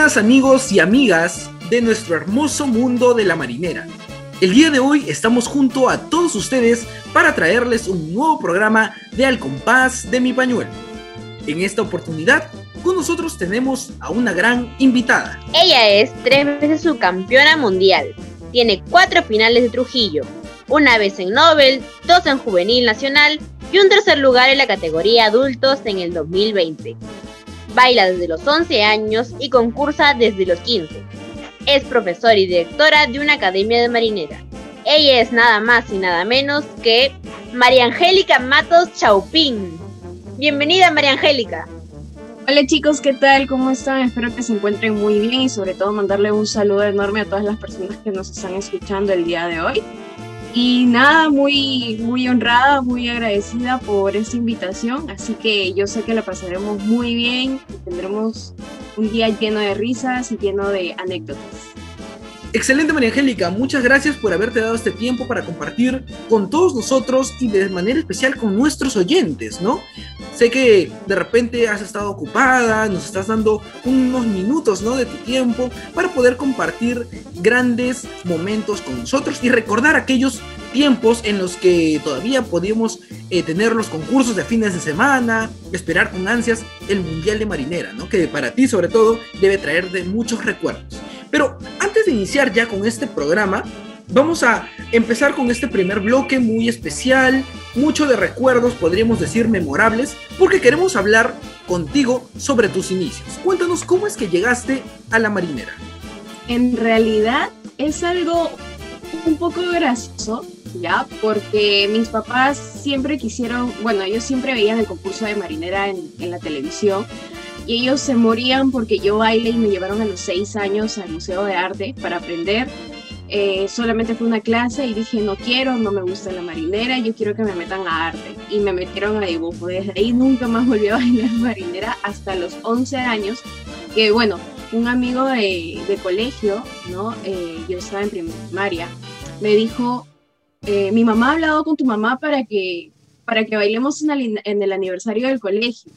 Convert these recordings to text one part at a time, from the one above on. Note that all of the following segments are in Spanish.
Amigos y amigas de nuestro hermoso mundo de la marinera. El día de hoy estamos junto a todos ustedes para traerles un nuevo programa de Al compás de mi pañuelo. En esta oportunidad, con nosotros tenemos a una gran invitada. Ella es tres veces subcampeona mundial. Tiene cuatro finales de Trujillo, una vez en Nobel, dos en Juvenil Nacional y un tercer lugar en la categoría adultos en el 2020. Baila desde los 11 años y concursa desde los 15. Es profesora y directora de una academia de marinera. Ella es nada más y nada menos que María Angélica Matos Chaupín. Bienvenida María Angélica. Hola chicos, ¿qué tal? ¿Cómo están? Espero que se encuentren muy bien y sobre todo mandarle un saludo enorme a todas las personas que nos están escuchando el día de hoy. Y nada, muy, muy honrada, muy agradecida por esta invitación. Así que yo sé que la pasaremos muy bien y tendremos un día lleno de risas y lleno de anécdotas. Excelente María Angélica, muchas gracias por haberte dado este tiempo para compartir con todos nosotros y de manera especial con nuestros oyentes, ¿no? Sé que de repente has estado ocupada, nos estás dando unos minutos, ¿no? De tu tiempo para poder compartir grandes momentos con nosotros y recordar aquellos tiempos en los que todavía podíamos eh, tener los concursos de fines de semana, esperar con ansias el Mundial de Marinera, ¿no? Que para ti sobre todo debe traer de muchos recuerdos. Pero antes de iniciar ya con este programa, vamos a empezar con este primer bloque muy especial, mucho de recuerdos, podríamos decir memorables, porque queremos hablar contigo sobre tus inicios. Cuéntanos cómo es que llegaste a la marinera. En realidad es algo un poco gracioso, ¿ya? Porque mis papás siempre quisieron, bueno, ellos siempre veían el concurso de marinera en, en la televisión y ellos se morían porque yo baile y me llevaron a los seis años al Museo de Arte para aprender. Eh, solamente fue una clase y dije, no quiero, no me gusta la marinera, yo quiero que me metan a arte. Y me metieron a dibujo. Desde ahí nunca más volví a bailar marinera hasta los 11 años, que bueno, un amigo de, de colegio, ¿no? Eh, yo estaba en primaria, me dijo, eh, mi mamá ha hablado con tu mamá para que, para que bailemos en el, aniversario del colegio.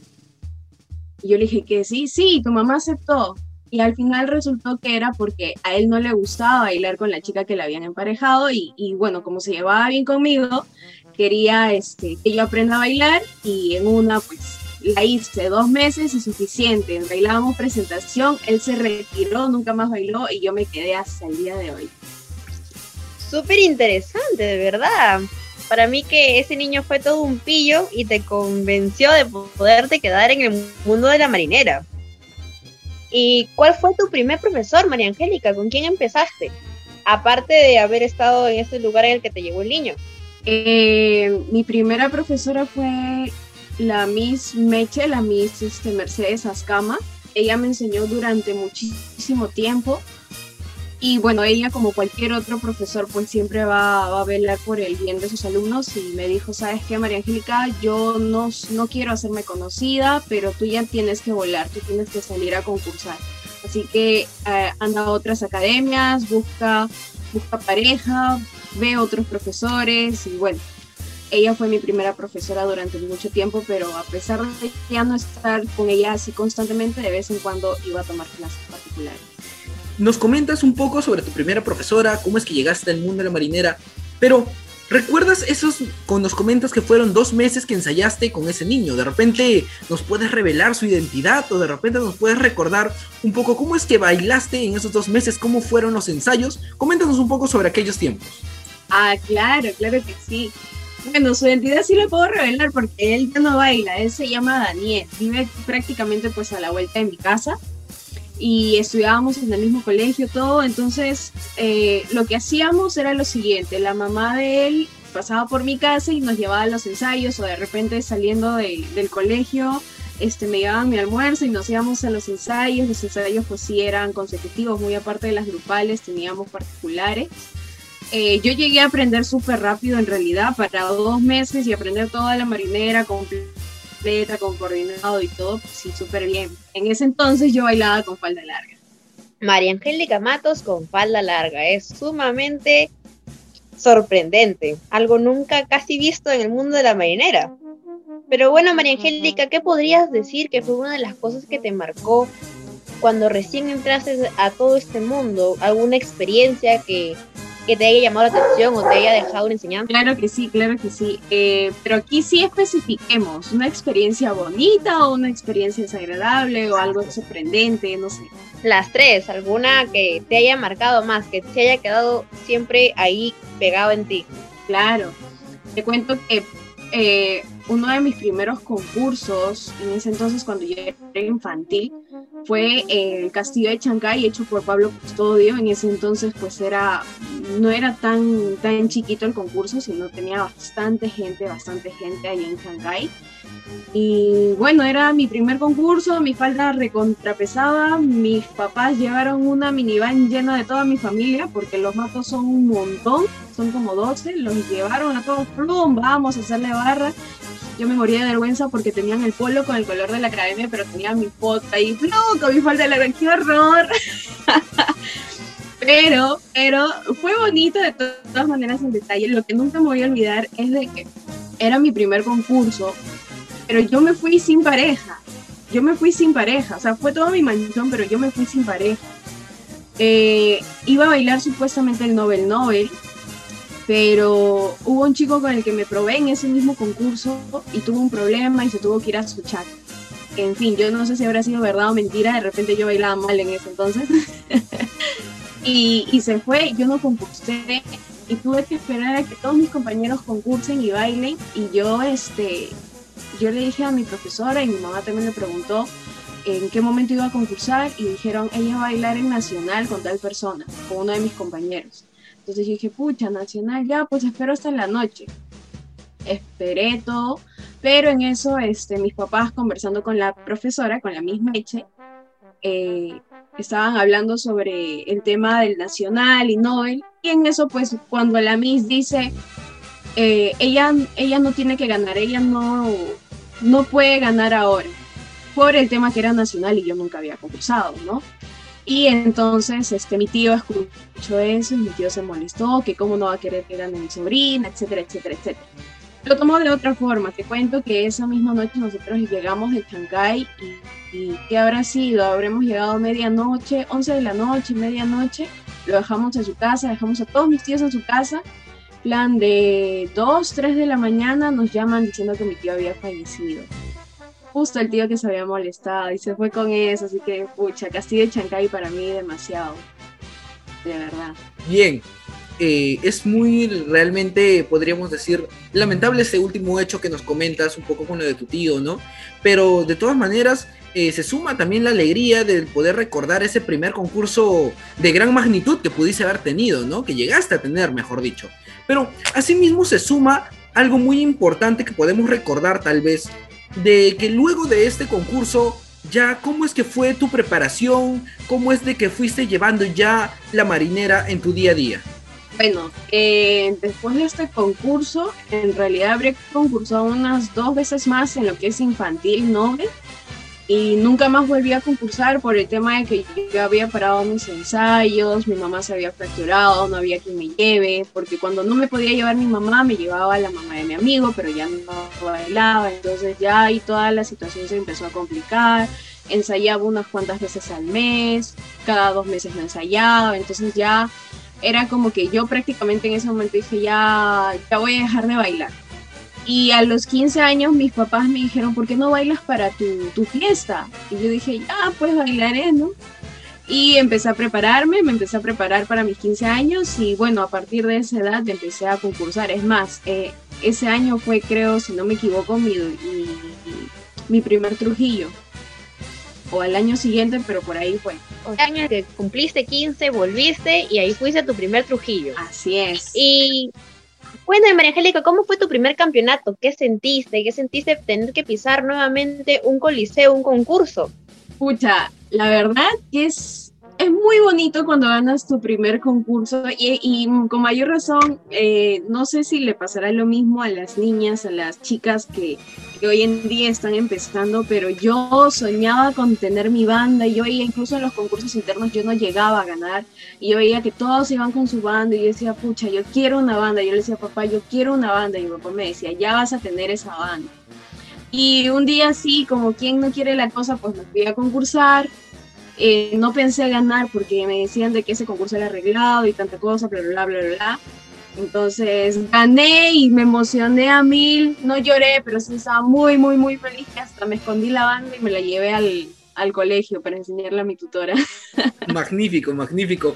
Y yo le dije que sí, sí, tu mamá aceptó. Y al final resultó que era porque a él no le gustaba bailar con la chica que le habían emparejado y, y bueno, como se llevaba bien conmigo, quería este, que yo aprenda a bailar y en una pues la hice dos meses y suficiente. Bailábamos presentación, él se retiró, nunca más bailó y yo me quedé hasta el día de hoy. Súper interesante, de verdad para mí que ese niño fue todo un pillo y te convenció de poderte quedar en el mundo de la marinera. ¿Y cuál fue tu primer profesor, María Angélica? ¿Con quién empezaste? Aparte de haber estado en ese lugar en el que te llevó el niño. Eh, mi primera profesora fue la Miss Meche, la Miss este, Mercedes Ascama. Ella me enseñó durante muchísimo tiempo y bueno, ella como cualquier otro profesor pues siempre va, a velar por el bien de sus alumnos y me dijo, ¿sabes qué, María Angélica? Yo no, no quiero hacerme conocida, pero tú ya tienes que volar, tú tienes que salir a concursar. Así que eh, anda a otras academias, busca, busca pareja, ve otros profesores y bueno, ella fue mi primera profesora durante mucho tiempo, pero a pesar de ya no estar con ella así constantemente, de vez en cuando iba a tomar clases particulares. Nos comentas un poco sobre tu primera profesora, cómo es que llegaste al mundo de la marinera, pero ¿recuerdas esos, con nos comentas que fueron dos meses que ensayaste con ese niño? De repente nos puedes revelar su identidad o de repente nos puedes recordar un poco cómo es que bailaste en esos dos meses, cómo fueron los ensayos. Coméntanos un poco sobre aquellos tiempos. Ah, claro, claro que sí. Bueno, su identidad sí la puedo revelar porque él ya no baila, él se llama Daniel, vive prácticamente pues a la vuelta de mi casa y estudiábamos en el mismo colegio, todo. Entonces, eh, lo que hacíamos era lo siguiente, la mamá de él pasaba por mi casa y nos llevaba a los ensayos o de repente saliendo del colegio, este, me llevaban mi almuerzo y nos íbamos a los ensayos. Los ensayos pues sí eran consecutivos, muy aparte de las grupales, teníamos particulares. Eh, yo llegué a aprender súper rápido en realidad, para dos meses y aprender toda la marinera completa con coordinado y todo, pues sí, súper bien. En ese entonces yo bailaba con falda larga. María Angélica Matos con falda larga, es sumamente sorprendente, algo nunca casi visto en el mundo de la marinera. Pero bueno, María Angélica, ¿qué podrías decir que fue una de las cosas que te marcó cuando recién entraste a todo este mundo, alguna experiencia que, que te haya llamado la atención o te haya dejado una enseñanza? Claro que sí, claro que sí. Eh, pero aquí sí especifiquemos, una experiencia bonita o una experiencia desagradable o algo sorprendente, no sé. Las tres, alguna que te haya marcado más, que te haya quedado siempre ahí pegado en ti. Claro. Te cuento que eh, uno de mis primeros concursos, en ese entonces cuando yo era infantil, fue el Castillo de Chancay hecho por Pablo Custodio. En ese entonces pues era, no era tan, tan chiquito el concurso, sino tenía bastante gente, bastante gente ahí en Chancay. Y bueno, era mi primer concurso, mi falda recontrapesada, mis papás llevaron una minivan llena de toda mi familia, porque los matos son un montón, son como 12, los llevaron a todos, plum, vamos a hacerle barra. Yo me moría de vergüenza porque tenían el polo con el color de la academia, pero tenía mi foto ahí, plum, con mi falda de la ¡qué horror! pero, pero fue bonito de todas maneras en detalle. Lo que nunca me voy a olvidar es de que era mi primer concurso, pero yo me fui sin pareja. Yo me fui sin pareja, o sea, fue toda mi mansión, pero yo me fui sin pareja. Eh, iba a bailar supuestamente el Nobel Nobel, pero hubo un chico con el que me probé en ese mismo concurso y tuvo un problema y se tuvo que ir a su chat. En fin, yo no sé si habrá sido verdad o mentira, de repente yo bailaba mal en ese entonces. y, se fue, yo no concursé y tuve que esperar a que todos mis compañeros concursen y bailen y yo este yo le dije a mi profesora y mi mamá también le preguntó en qué momento iba a concursar y dijeron, ella va a bailar en Nacional con tal persona, con uno de mis compañeros. Entonces dije, pucha, Nacional, ya, pues espero hasta la noche. Esperé todo, pero en eso este, mis papás conversando con la profesora, con la misma Eche, eh, estaban hablando sobre el tema del Nacional y Nobel, y en eso pues cuando la Miss dice, eh, ella, ella no tiene que ganar, ella no, no puede ganar ahora por el tema que era nacional y yo nunca había concursado, ¿no? Y entonces este, mi tío escuchó eso y mi tío se molestó, que cómo no va a querer que gane mi sobrina, etcétera, etcétera, etcétera. Lo tomó de otra forma. Te cuento que esa misma noche nosotros llegamos de Chancay y, y ¿qué habrá sido? Habremos llegado medianoche, 11 de la noche, medianoche. Lo dejamos en su casa, dejamos a todos mis tíos en su casa plan de 2, 3 de la mañana nos llaman diciendo que mi tío había fallecido. Justo el tío que se había molestado y se fue con eso, así que pucha, Castillo de Chancay para mí demasiado. De verdad. Bien, eh, es muy realmente, podríamos decir, lamentable ese último hecho que nos comentas, un poco con lo de tu tío, ¿no? Pero de todas maneras, eh, se suma también la alegría de poder recordar ese primer concurso de gran magnitud que pudiste haber tenido, ¿no? Que llegaste a tener, mejor dicho. Pero asimismo se suma algo muy importante que podemos recordar tal vez, de que luego de este concurso, ya cómo es que fue tu preparación, cómo es de que fuiste llevando ya la marinera en tu día a día. Bueno, eh, después de este concurso, en realidad habré concursado unas dos veces más en lo que es infantil noble y nunca más volví a concursar por el tema de que yo había parado mis ensayos, mi mamá se había fracturado, no había quien me lleve, porque cuando no me podía llevar mi mamá, me llevaba la mamá de mi amigo, pero ya no bailaba, entonces ya ahí toda la situación se empezó a complicar, ensayaba unas cuantas veces al mes, cada dos meses me ensayaba, entonces ya era como que yo prácticamente en ese momento dije, ya, ya voy a dejar de bailar y a los 15 años mis papás me dijeron, ¿por qué no bailas para tu, fiesta? Y yo dije, ya, pues bailaré, ¿no? Y empecé a prepararme, me empecé a preparar para mis 15 años y bueno, a partir de esa edad empecé a concursar. Es más, eh, ese año fue, creo, si no me equivoco, mi, mi, primer Trujillo. O al año siguiente, pero por ahí fue. O sea, año que cumpliste 15, volviste y ahí fuiste a tu primer Trujillo. Así es. Y Cuéntame, María Angélica, ¿cómo fue tu primer campeonato? ¿Qué sentiste? ¿Qué sentiste tener que pisar nuevamente un coliseo, un concurso? Escucha, la verdad es es muy bonito cuando ganas tu primer concurso y, con mayor razón, eh, no sé si le pasará lo mismo a las niñas, a las chicas que, hoy en día están empezando, pero yo soñaba con tener mi banda y yo veía incluso en los concursos internos yo no llegaba a ganar y yo veía que todos iban con su banda y yo decía, pucha, yo quiero una banda, yo le decía, papá, yo quiero una banda y mi papá me decía, ya vas a tener esa banda. Y un día así, como quien no quiere la cosa, pues me fui a concursar Eh, no pensé ganar porque me decían de que ese concurso era arreglado y tanta cosa, bla, bla, bla, bla, bla. Entonces gané y me emocioné a mil. No lloré, pero sí estaba muy, muy, muy feliz. Hasta me escondí la banda y me la llevé al, al colegio para enseñarle a mi tutora. Magnífico, magnífico.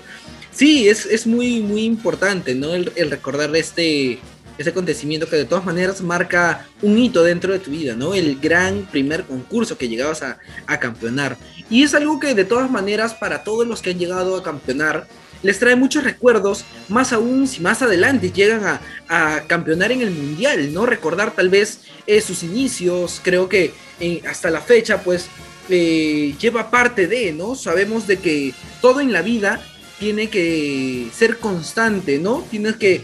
Sí, es, es muy, muy importante, ¿no? El, el recordar este, ese acontecimiento que de todas maneras marca un hito dentro de tu vida, ¿no? El gran primer concurso que llegabas a, a campeonar. Y es algo que de todas maneras para todos los que han llegado a campeonar, les trae muchos recuerdos, más aún si más adelante llegan a, a campeonar en el mundial, ¿no? Recordar tal vez eh, sus inicios, creo que eh, hasta la fecha, pues eh, lleva parte de, ¿no? Sabemos de que todo en la vida tiene que ser constante, ¿no? Tienes que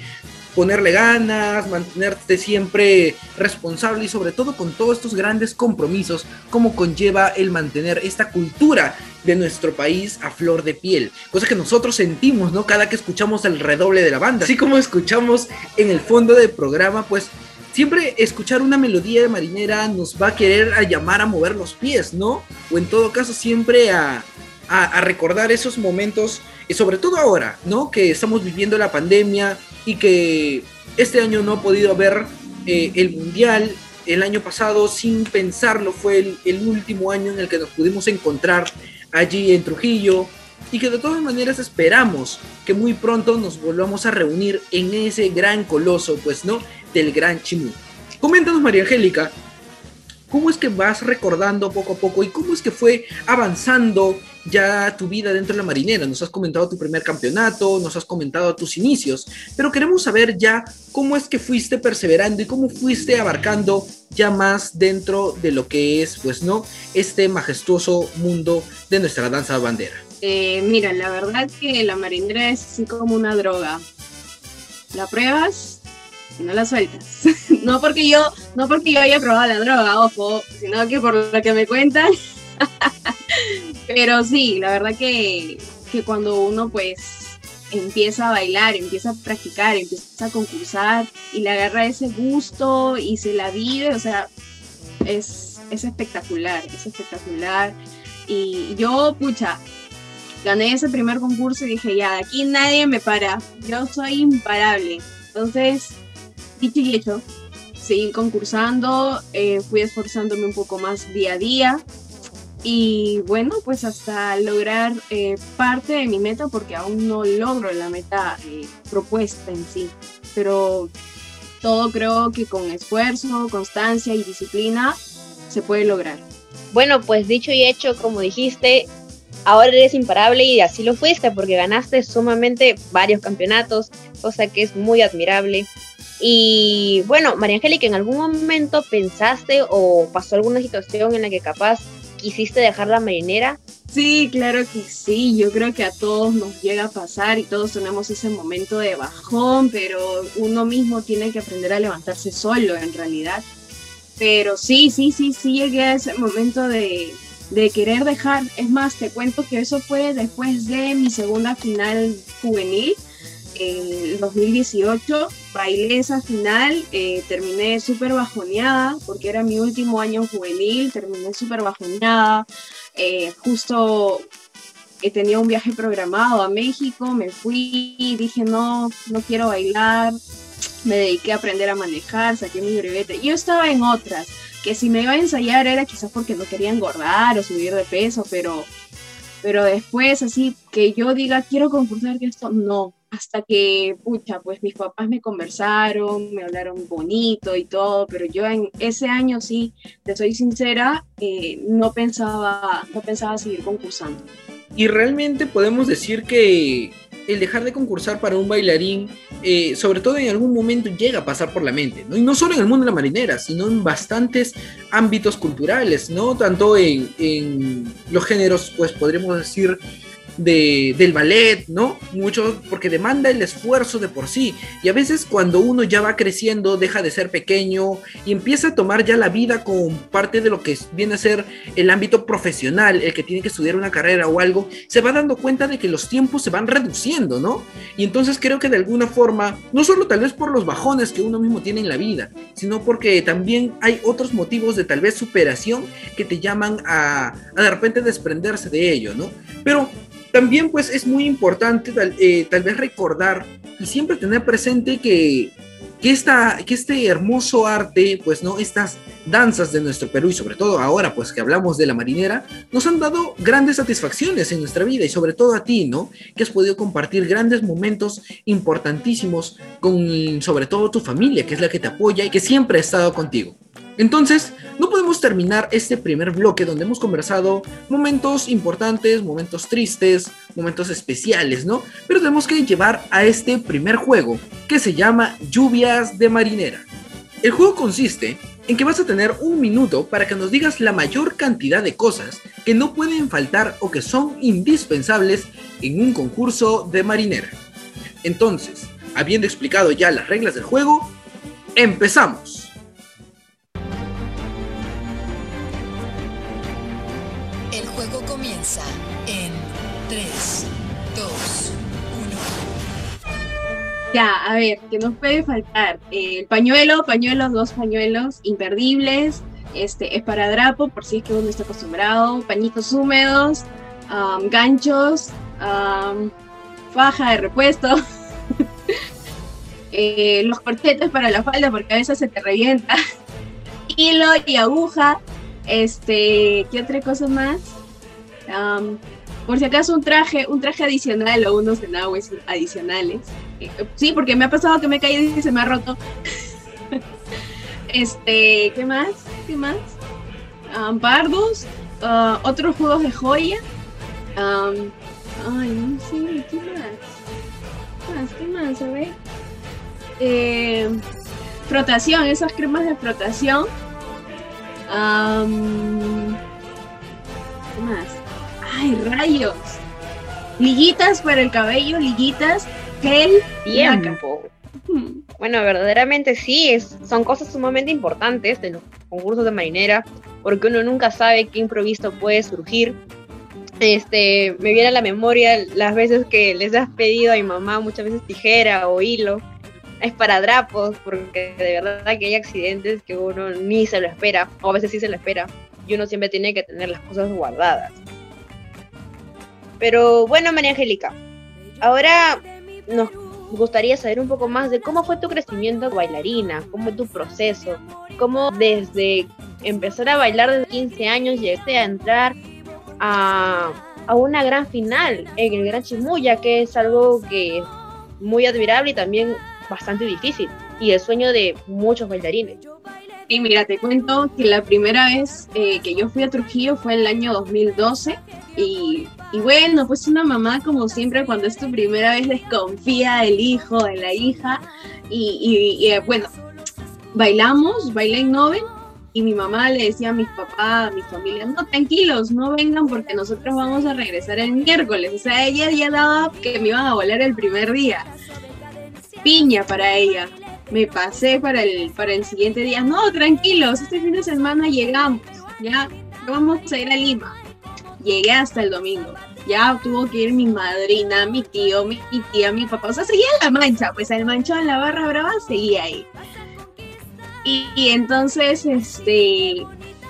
ponerle ganas, mantenerte siempre responsable y sobre todo con todos estos grandes compromisos, como conlleva el mantener esta cultura de nuestro país a flor de piel, cosa que nosotros sentimos, ¿no? Cada que escuchamos el redoble de la banda, así como escuchamos en el fondo del programa, pues siempre escuchar una melodía de marinera nos va a querer a llamar a mover los pies, ¿no? O en todo caso siempre a, a, recordar esos momentos, y sobre todo ahora, ¿no? Que estamos viviendo la pandemia y que este año no ha podido haber eh, el mundial. El año pasado, sin pensarlo, fue el, el último año en el que nos pudimos encontrar allí en Trujillo y que de todas maneras esperamos que muy pronto nos volvamos a reunir en ese gran coloso, pues no, del Gran Chimú. Coméntanos, María Angélica, ¿cómo es que vas recordando poco a poco y cómo es que fue avanzando ya tu vida dentro de la marinera? Nos has comentado tu primer campeonato, nos has comentado tus inicios, pero queremos saber ya cómo es que fuiste perseverando y cómo fuiste abarcando ya más dentro de lo que es, pues no, este majestuoso mundo de nuestra danza bandera. Eh, mira, la verdad que la marinera es así como una droga. La pruebas y no la sueltas. no porque yo, no porque yo haya probado la droga, ojo, sino que por lo que me cuentan. Pero sí, la verdad que, que cuando uno pues empieza a bailar, empieza a practicar, empieza a concursar y le agarra ese gusto y se la vive, o sea, es, es espectacular, es espectacular. Y yo, pucha, gané ese primer concurso y dije, ya, aquí nadie me para, yo soy imparable. Entonces, dicho y hecho, seguí concursando, eh, fui esforzándome un poco más día a día y bueno, pues hasta lograr eh, parte de mi meta, porque aún no logro la meta eh, propuesta en sí, pero todo creo que con esfuerzo, constancia y disciplina se puede lograr. Bueno, pues dicho y hecho, como dijiste, ahora eres imparable y así lo fuiste porque ganaste sumamente varios campeonatos, cosa que es muy admirable. Y bueno, María Angélica, ¿en algún momento pensaste o pasó alguna situación en la que capaz quisiste dejar la marinera? Sí, claro que sí, yo creo que a todos nos llega a pasar y todos tenemos ese momento de bajón, pero uno mismo tiene que aprender a levantarse solo en realidad. Pero sí, sí, sí, sí llegué a ese momento de, de querer dejar. Es más, te cuento que eso fue después de mi segunda final juvenil, en 2018. Bailé esa final, eh, terminé súper bajoneada porque era mi último año juvenil, terminé súper bajoneada. Eh, justo tenía un viaje programado a México, me fui, dije no, no quiero bailar, me dediqué a aprender a manejar, saqué mi brevete. Yo estaba en otras, que si me iba a ensayar era quizás porque no quería engordar o subir de peso, pero, pero después así que yo diga quiero concursar esto, no. Hasta que, pucha, pues mis papás me conversaron, me hablaron bonito y todo, pero yo en ese año sí, te soy sincera, eh, no, pensaba, no pensaba seguir concursando. Y realmente podemos decir que el dejar de concursar para un bailarín, eh, sobre todo en algún momento llega a pasar por la mente, ¿no? Y no solo en el mundo de la marinera, sino en bastantes ámbitos culturales, ¿no? Tanto en, en los géneros, pues podríamos decir, del ballet, ¿no? Mucho porque demanda el esfuerzo de por sí. Y a veces cuando uno ya va creciendo, deja de ser pequeño y empieza a tomar ya la vida como parte de lo que viene a ser el ámbito profesional, el que tiene que estudiar una carrera o algo, se va dando cuenta de que los tiempos se van reduciendo, ¿no? Y entonces creo que de alguna forma, no solo tal vez por los bajones que uno mismo tiene en la vida, sino porque también hay otros motivos de tal vez superación que te llaman a, a de repente desprenderse de ello, ¿no? Pero también pues es muy importante tal, eh, tal vez recordar y siempre tener presente que, que, esta, que este hermoso arte, pues no, estas danzas de nuestro Perú y sobre todo ahora pues que hablamos de la marinera, nos han dado grandes satisfacciones en nuestra vida y sobre todo a ti, ¿no? Que has podido compartir grandes momentos importantísimos con sobre todo tu familia, que es la que te apoya y que siempre ha estado contigo. Entonces, no podemos terminar este primer bloque donde hemos conversado momentos importantes, momentos tristes, momentos especiales, ¿no? Pero tenemos que llevar a este primer juego que se llama Lluvias de Marinera. El juego consiste en que vas a tener un minuto para que nos digas la mayor cantidad de cosas que no pueden faltar o que son indispensables en un concurso de marinera. Entonces, habiendo explicado ya las reglas del juego, empezamos. Ya, a ver, ¿qué nos puede faltar? El eh, pañuelo, pañuelos, dos pañuelos imperdibles. Este, esparadrapo, por si es que uno está acostumbrado. Pañitos húmedos, ganchos, faja de repuesto. Eh, los corchetes para la falda, porque a veces se te revienta. Hilo y aguja. Este, ¿qué otra cosa más? Por si acaso un traje, un traje adicional o unos enagues adicionales. Eh, sí, porque me ha pasado que me he caído y se me ha roto. este, ¿qué más? ¿Qué más? Um, bardos, uh, otros juegos de joya. ay, no sé, ¿qué más? ¿Qué más? ¿Qué más? A ver. Eh, frotación, esas cremas de frotación. ¿Qué más? ¡Ay, rayos! Liguitas para el cabello, liguitas, gel. Tiempo. Bueno, verdaderamente sí, es, son cosas sumamente importantes de los concursos de marinera, porque uno nunca sabe qué improviso puede surgir. Este, me viene a la memoria las veces que les has pedido a mi mamá muchas veces tijera o hilo. Es para drapos, porque de verdad que hay accidentes que uno ni se lo espera, o a veces sí se lo espera, y uno siempre tiene que tener las cosas guardadas. Pero bueno, María Angélica, ahora nos gustaría saber un poco más de cómo fue tu crecimiento bailarina, cómo fue tu proceso, cómo desde empezar a bailar desde 15 años llegaste a entrar a, a una gran final en el Gran Chimuya, que es algo que es muy admirable y también bastante difícil, y el sueño de muchos bailarines. Y mira, te cuento que la primera vez eh, que yo fui a Trujillo fue en el año 2012 y, y, bueno, pues una mamá como siempre cuando es tu primera vez desconfía del hijo, de la hija y, eh, bueno, bailamos, bailé en Noven y mi mamá le decía a mis papás, a mi familia, no, tranquilos, no vengan porque nosotros vamos a regresar el miércoles. O sea, ella ya daba que me iban a volar el primer día. Piña para ella me pasé para el, para el siguiente día. No, tranquilos, este fin de semana llegamos, ya vamos a ir a Lima. Llegué hasta el domingo. Ya tuvo que ir mi madrina, mi tío, mi, tía, mi papá. O sea, seguía la mancha, pues el manchón la barra brava seguía ahí. Y, entonces, este,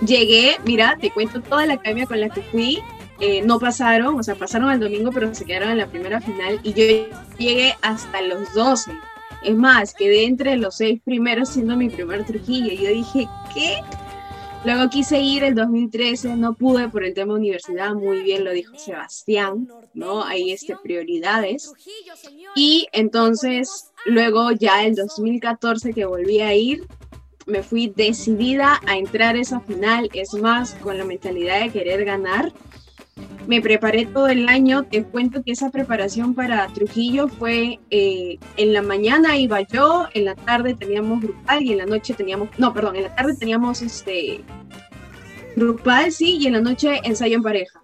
llegué, mira, te cuento toda la academia con la que fui. Eh, no pasaron, o sea, pasaron el domingo, pero se quedaron en la primera final. Y yo llegué hasta los 12 es más, quedé entre los seis primeros siendo mi primer Trujillo. Yo dije, ¿qué? Luego quise ir el 2013, no pude por el tema universidad, muy bien lo dijo Sebastián, ¿no? Hay este, prioridades. Y entonces, luego ya el 2014 que volví a ir, me fui decidida a entrar esa final, es más, con la mentalidad de querer ganar me preparé todo el año. Te cuento que esa preparación para Trujillo fue eh, en la mañana iba yo, en la tarde teníamos grupal y en la noche teníamos, no, perdón, en la tarde teníamos este grupal, sí, y en la noche ensayo en pareja.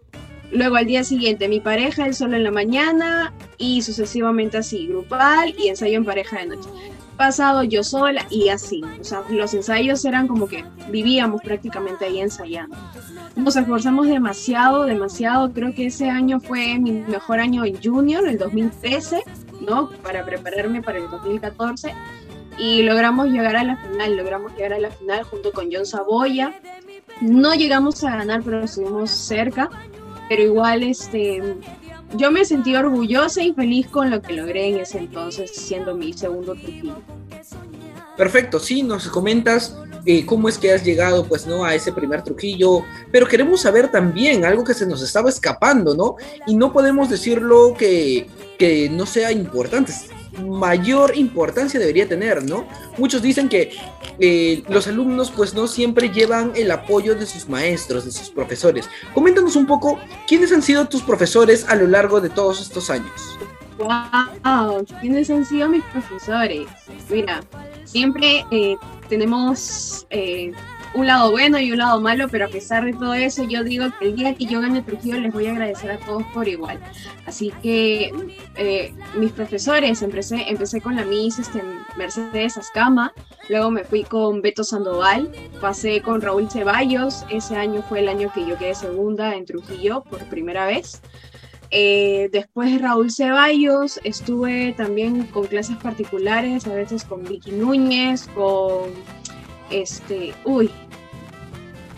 luego al día siguiente mi pareja, el solo en la mañana y sucesivamente así, grupal y ensayo en pareja de noche. Pasado yo sola y así, o sea, los ensayos eran como que vivíamos prácticamente ahí ensayando. Nos esforzamos demasiado, demasiado, creo que ese año fue mi mejor año en junior, el 2013, ¿no? Para prepararme para el 2014 y logramos llegar a la final, logramos llegar a la final junto con John Saboya. No llegamos a ganar, pero estuvimos cerca, pero igual este, yo me sentí orgullosa y feliz con lo que logré en ese entonces, siendo mi segundo Trujillo. Perfecto, sí, nos comentas eh, cómo es que has llegado, pues, ¿no? A ese primer Trujillo, pero queremos saber también algo que se nos estaba escapando, ¿no? Y no podemos decirlo que, que no sea importante, mayor importancia debería tener, ¿no? Muchos dicen que eh, los alumnos pues no siempre llevan el apoyo de sus maestros, de sus profesores. Coméntanos un poco quiénes han sido tus profesores a lo largo de todos estos años. ¡Wow! ¿Quiénes han sido mis profesores? Mira, siempre eh, tenemos eh, un lado bueno y un lado malo, pero a pesar de todo eso, yo digo que el día que yo gane Trujillo les voy a agradecer a todos por igual. Así que eh, mis profesores, empecé, empecé con la Miss este, Mercedes Ascama, luego me fui con Beto Sandoval, pasé con Raúl Ceballos, ese año fue el año que yo quedé segunda en Trujillo por primera vez. Eh, después Raúl Ceballos, estuve también con clases particulares, a veces con Vicky Núñez, con este, uy,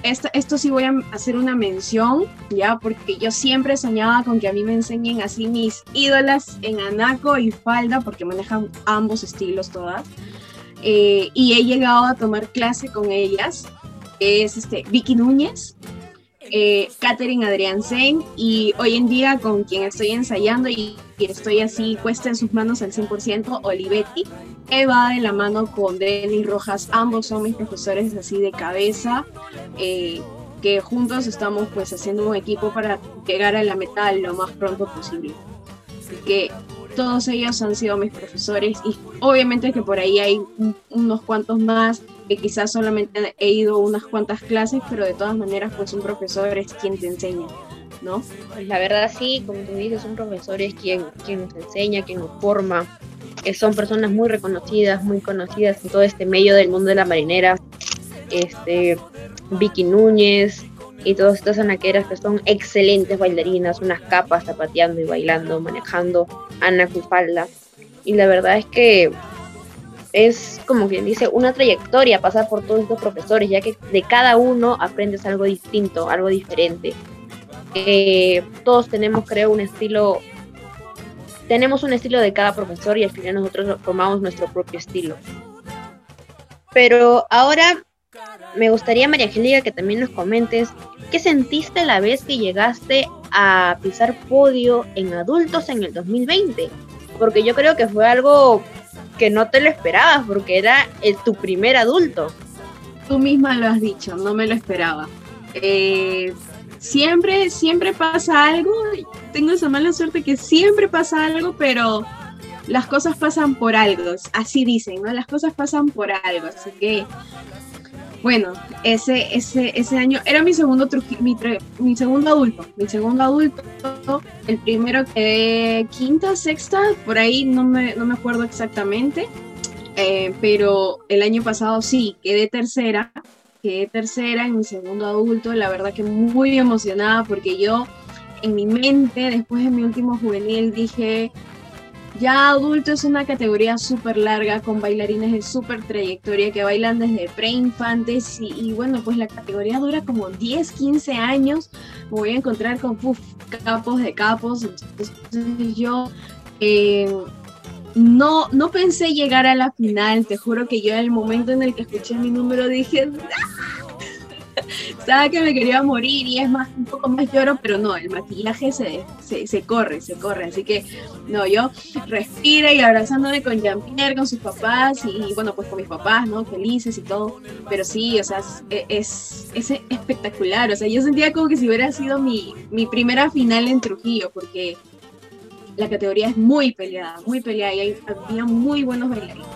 esto sí voy a hacer una mención, ya, porque yo siempre soñaba con que a mí me enseñen así mis ídolas en anaco y falda, porque manejan ambos estilos todas. Eh, y he llegado a tomar clase con ellas, es este, Vicky Núñez, eh, Katherine Adrián Sen y hoy en día con quien estoy ensayando y, estoy así puesta en sus manos al 100%, Olivetti, que va de la mano con Denis Rojas, ambos son mis profesores así de cabeza, eh, que juntos estamos pues haciendo un equipo para llegar a la meta lo más pronto posible. Así que todos ellos han sido mis profesores y obviamente que por ahí hay unos cuantos más que quizás solamente he ido unas cuantas clases, pero de todas maneras pues un profesor es quien te enseña, ¿no? Pues la verdad sí, como tú dices, un profesor es quien, quien nos enseña, quien nos forma, que son personas muy reconocidas, muy conocidas en todo este medio del mundo de la marinera, este, Vicky Núñez, y todas estas anaqueras que son excelentes bailarinas, unas capas zapateando y bailando, manejando Ana Cufalda. Y la verdad es que es como quien dice una trayectoria pasar por todos estos profesores, ya que de cada uno aprendes algo distinto, algo diferente. Eh, todos tenemos, creo, un estilo, tenemos un estilo de cada profesor y al final nosotros formamos nuestro propio estilo. Pero ahora me gustaría, María Angélica, que también nos comentes qué sentiste la vez que llegaste a pisar podio en adultos en el 2020. Porque yo creo que fue algo que no te lo esperabas, porque era tu primer adulto. Tú misma lo has dicho, no me lo esperaba. Eh, siempre, siempre pasa algo. Tengo esa mala suerte que siempre pasa algo, pero las cosas pasan por algo. Así dicen, ¿no? Las cosas pasan por algo. Así que bueno, ese, ese, ese año era mi segundo mi, mi, segundo adulto, mi segundo adulto, el primero que quinta, sexta, por ahí no me, no me acuerdo exactamente, eh, pero el año pasado sí, quedé tercera, quedé tercera en mi segundo adulto, la verdad que muy emocionada porque yo en mi mente, después de mi último juvenil, dije, ya adulto es una categoría súper larga con bailarines de súper trayectoria que bailan desde pre-infantes y, bueno, pues la categoría dura como 10, 15 años. Me voy a encontrar con capos de capos. Entonces yo eh, no, no pensé llegar a la final. Te juro que yo en el momento en el que escuché mi número dije, ¡Ah! Estaba que me quería morir y es más, un poco más lloro, pero no, el maquillaje se, se, corre, se corre. Así que, no, yo respira y abrazándome con Jean-Pierre, con sus papás y, bueno, pues con mis papás, ¿no? Felices y todo. Pero sí, o sea, es, es, espectacular. O sea, yo sentía como que si hubiera sido mi, mi primera final en Trujillo, porque la categoría es muy peleada, muy peleada y hay, había muy buenos bailarines.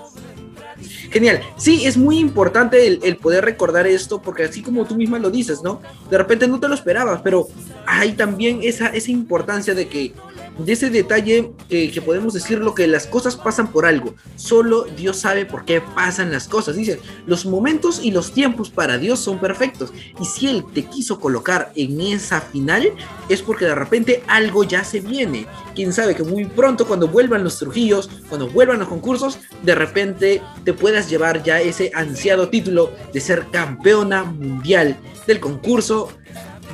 Genial. Sí, es muy importante el, poder recordar esto, porque así como tú misma lo dices, ¿no? De repente no te lo esperabas, pero hay también esa, esa importancia de que de ese detalle que podemos decir lo que las cosas pasan por algo. Solo Dios sabe por qué pasan las cosas. Dice, los momentos y los tiempos para Dios son perfectos. Y si Él te quiso colocar en esa final, es porque de repente algo ya se viene. Quién sabe que muy pronto cuando vuelvan los Trujillos, cuando vuelvan los concursos, de repente te puedas llevar ya ese ansiado título de ser campeona mundial del concurso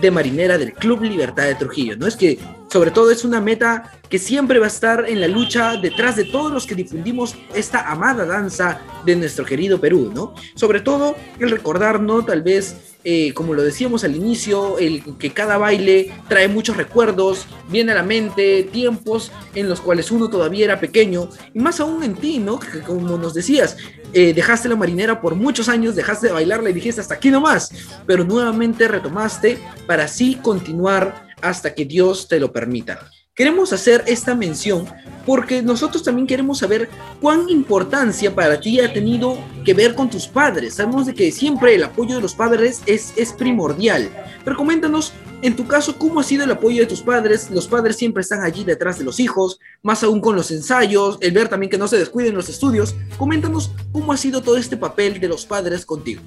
de marinera del Club Libertad de Trujillo. No es que sobre todo es una meta que siempre va a estar en la lucha detrás de todos los que difundimos esta amada danza de nuestro querido Perú, ¿no? Sobre todo el recordar, ¿no? Tal vez, eh, como lo decíamos al inicio, el que cada baile trae muchos recuerdos, viene a la mente tiempos en los cuales uno todavía era pequeño, y más aún en ti, ¿no? Que como nos decías, eh, dejaste la marinera por muchos años, dejaste de bailarla y dijiste hasta aquí nomás, pero nuevamente retomaste para así continuar hasta que Dios te lo permita. Queremos hacer esta mención porque nosotros también queremos saber cuán importancia para ti ha tenido que ver con tus padres. Sabemos de que siempre el apoyo de los padres es, es primordial. Pero coméntanos, en tu caso, ¿cómo ha sido el apoyo de tus padres? Los padres siempre están allí detrás de los hijos, más aún con los ensayos, el ver también que no se descuiden los estudios. Coméntanos cómo ha sido todo este papel de los padres contigo.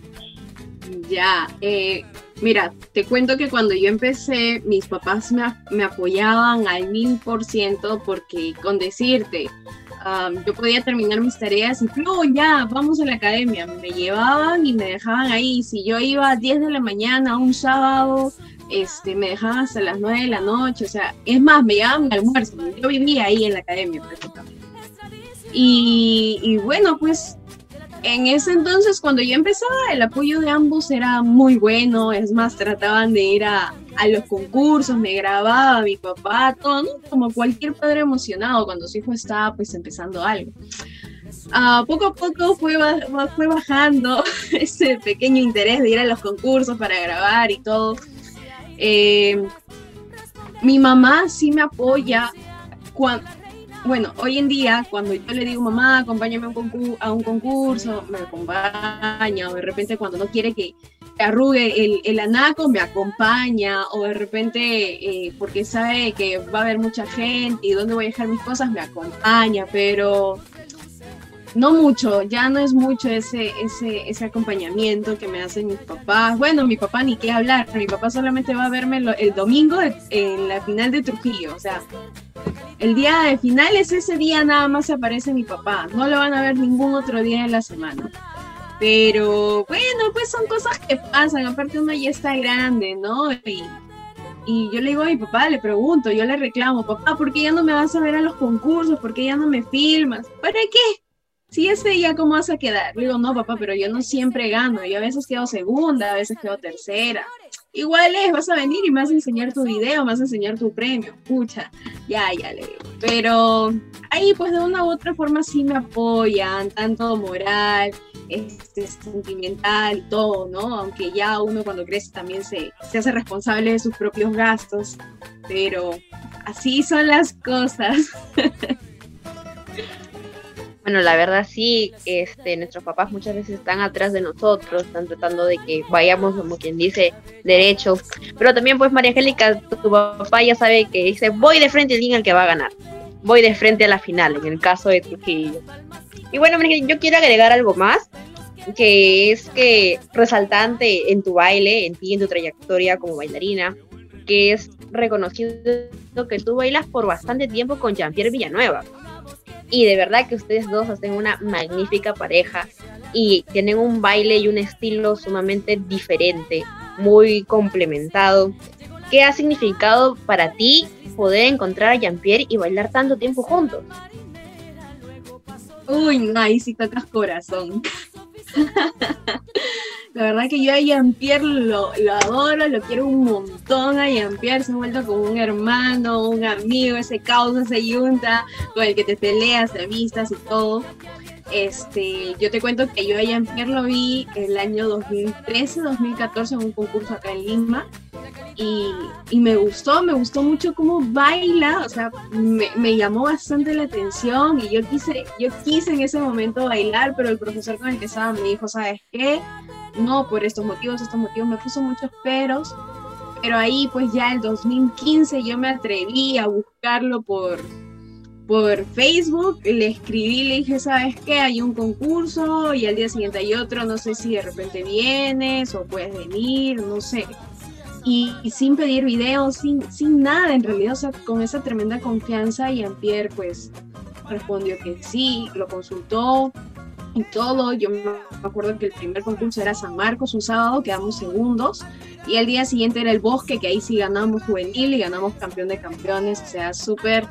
Ya, eh, Mira, te cuento que cuando yo empecé, mis papás me, apoyaban al mil por ciento porque con decirte, yo podía terminar mis tareas y, no, ya, vamos a la academia. Me llevaban y me dejaban ahí. Si yo iba a 10 de la mañana, un sábado, este, me dejaban hasta las 9 de la noche. O sea, es más, me llevaban al almuerzo. Yo vivía ahí en la academia, y bueno, pues en ese entonces, cuando yo empezaba, el apoyo de ambos era muy bueno. Es más, trataban de ir a, los concursos, me grababa mi papá, todo, como cualquier padre emocionado cuando su hijo estaba pues empezando algo. Uh, poco a poco fue, fue bajando ese pequeño interés de ir a los concursos para grabar y todo. Eh, mi mamá sí me apoya cuando, bueno, hoy en día, cuando yo le digo, mamá, acompáñame a un, concurso, me acompaña, o de repente cuando no quiere que, arrugue el, el, anaco, me acompaña, o de repente, eh, porque sabe que va a haber mucha gente y dónde voy a dejar mis cosas, me acompaña, pero no mucho, ya no es mucho ese, ese, ese acompañamiento que me hacen mis papás. Bueno, mi papá ni qué hablar, mi papá solamente va a verme el domingo en la final de Trujillo, o sea, el día de finales, ese día nada más aparece mi papá, no lo van a ver ningún otro día de la semana. Pero bueno, pues son cosas que pasan, aparte uno ya está grande, ¿no? Y, y yo le digo a mi papá, le pregunto, yo le reclamo, papá, ¿por qué ya no me vas a ver a los concursos? ¿Por qué ya no me filmas? ¿Para qué? Si ese día, ¿cómo vas a quedar? Le digo, no, papá, pero yo no siempre gano. Yo a veces quedo segunda, a veces quedo tercera. Igual es, vas a venir y me vas a enseñar tu video, me vas a enseñar tu premio. Pucha, ya, ya le digo. Pero ahí, pues de una u otra forma sí me apoyan, tanto moral, este, sentimental todo, ¿no? Aunque ya uno cuando crece también se, se hace responsable de sus propios gastos. Pero así son las cosas. Bueno, la verdad sí, este, nuestros papás muchas veces están atrás de nosotros, están tratando de que vayamos, como quien dice, derecho. Pero también, pues, María Angélica, tu papá ya sabe que dice, voy de frente al el que va a ganar. Voy de frente a la final, en el caso de Trujillo. Y bueno, yo quiero agregar algo más, que es que resaltante en tu baile, en ti, en tu trayectoria como bailarina, que es reconocido que tú bailas por bastante tiempo con Jean-Pierre Villanueva y de verdad que ustedes dos hacen una magnífica pareja y tienen un baile y un estilo sumamente diferente, muy complementado. ¿Qué ha significado para ti poder encontrar a Jean-Pierre y bailar tanto tiempo juntos? Uy, no, si tocas corazón. La verdad que yo a Jean-Pierre lo, adoro, lo quiero un montón. A Jean-Pierre se ha vuelto como un hermano, un amigo, ese caos, ese yunta con el que te peleas, te vistas y todo. Este, yo te cuento que yo a Jean-Pierre lo vi el año 2013, 2014 en un concurso acá en Lima. y, me gustó, me gustó mucho cómo baila, o sea, me, me, llamó bastante la atención y yo quise, yo quise en ese momento bailar, pero el profesor con el que estaba me dijo, ¿sabes qué? No, por estos motivos, estos motivos, me puso muchos peros, pero ahí pues ya en 2015 yo me atreví a buscarlo por, por Facebook, le escribí, le dije, ¿sabes qué? Hay un concurso y al día siguiente hay otro, no sé si de repente vienes o puedes venir, no sé y, sin pedir videos, sin, sin nada en realidad, o sea, con esa tremenda confianza y Ampier pues respondió que sí, lo consultó y todo. Yo me acuerdo que el primer concurso era San Marcos, un sábado, quedamos segundos y el día siguiente era el Bosque, que ahí sí ganamos juvenil y ganamos campeón de campeones, o sea, súper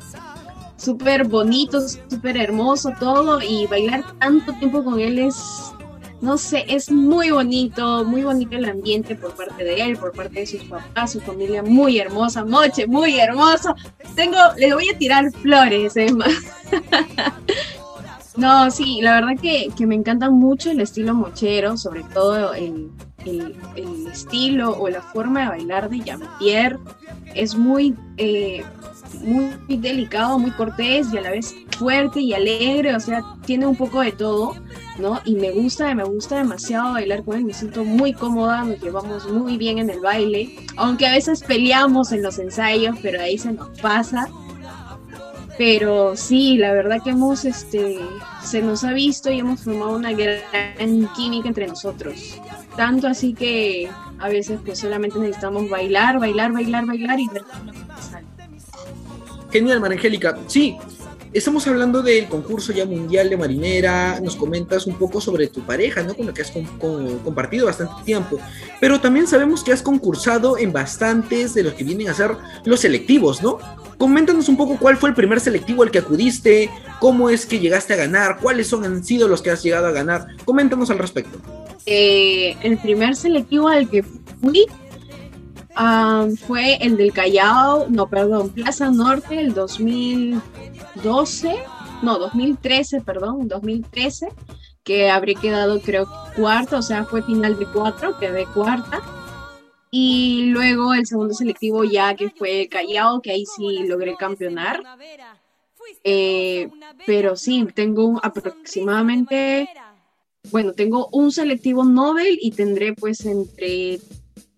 súper bonito, súper hermoso todo y bailar tanto tiempo con él es no sé, es muy bonito, muy bonito el ambiente por parte de él, por parte de sus papás, su familia muy hermosa, Moche, muy hermoso. Tengo, le voy a tirar flores, Emma. no, sí, la verdad que, me encanta mucho el estilo mochero, sobre todo el, estilo o la forma de bailar de Jean-Pierre. Es muy, eh, muy delicado, muy cortés y a la vez fuerte y alegre, o sea, tiene un poco de todo ¿no? Y me gusta, me gusta demasiado bailar con él, me siento muy cómoda, nos llevamos muy bien en el baile, aunque a veces peleamos en los ensayos, pero ahí se nos pasa. Pero sí, la verdad que hemos, este, se nos ha visto y hemos formado una gran química entre nosotros. Tanto así que a veces pues solamente necesitamos bailar, bailar, bailar, bailar y ver lo que Genial, Marangélica. Sí, Estamos hablando del concurso ya mundial de marinera, nos comentas un poco sobre tu pareja, ¿no? Con la que has compartido bastante tiempo, pero también sabemos que has concursado en bastantes de los que vienen a ser los selectivos, ¿no? Coméntanos un poco cuál fue el primer selectivo al que acudiste, cómo es que llegaste a ganar, cuáles son, han sido los que has llegado a ganar. Coméntanos al respecto. Eh, el primer selectivo al que fui fue el del Callao, no, perdón, Plaza Norte, el 2012, no, 2013, perdón, 2013, que habría quedado creo cuarto, o sea, fue final de cuatro, quedé cuarta. Y luego el segundo selectivo ya que fue Callao, que ahí sí logré campeonar. Eh, pero sí, tengo aproximadamente, bueno, tengo un selectivo Nobel y tendré pues entre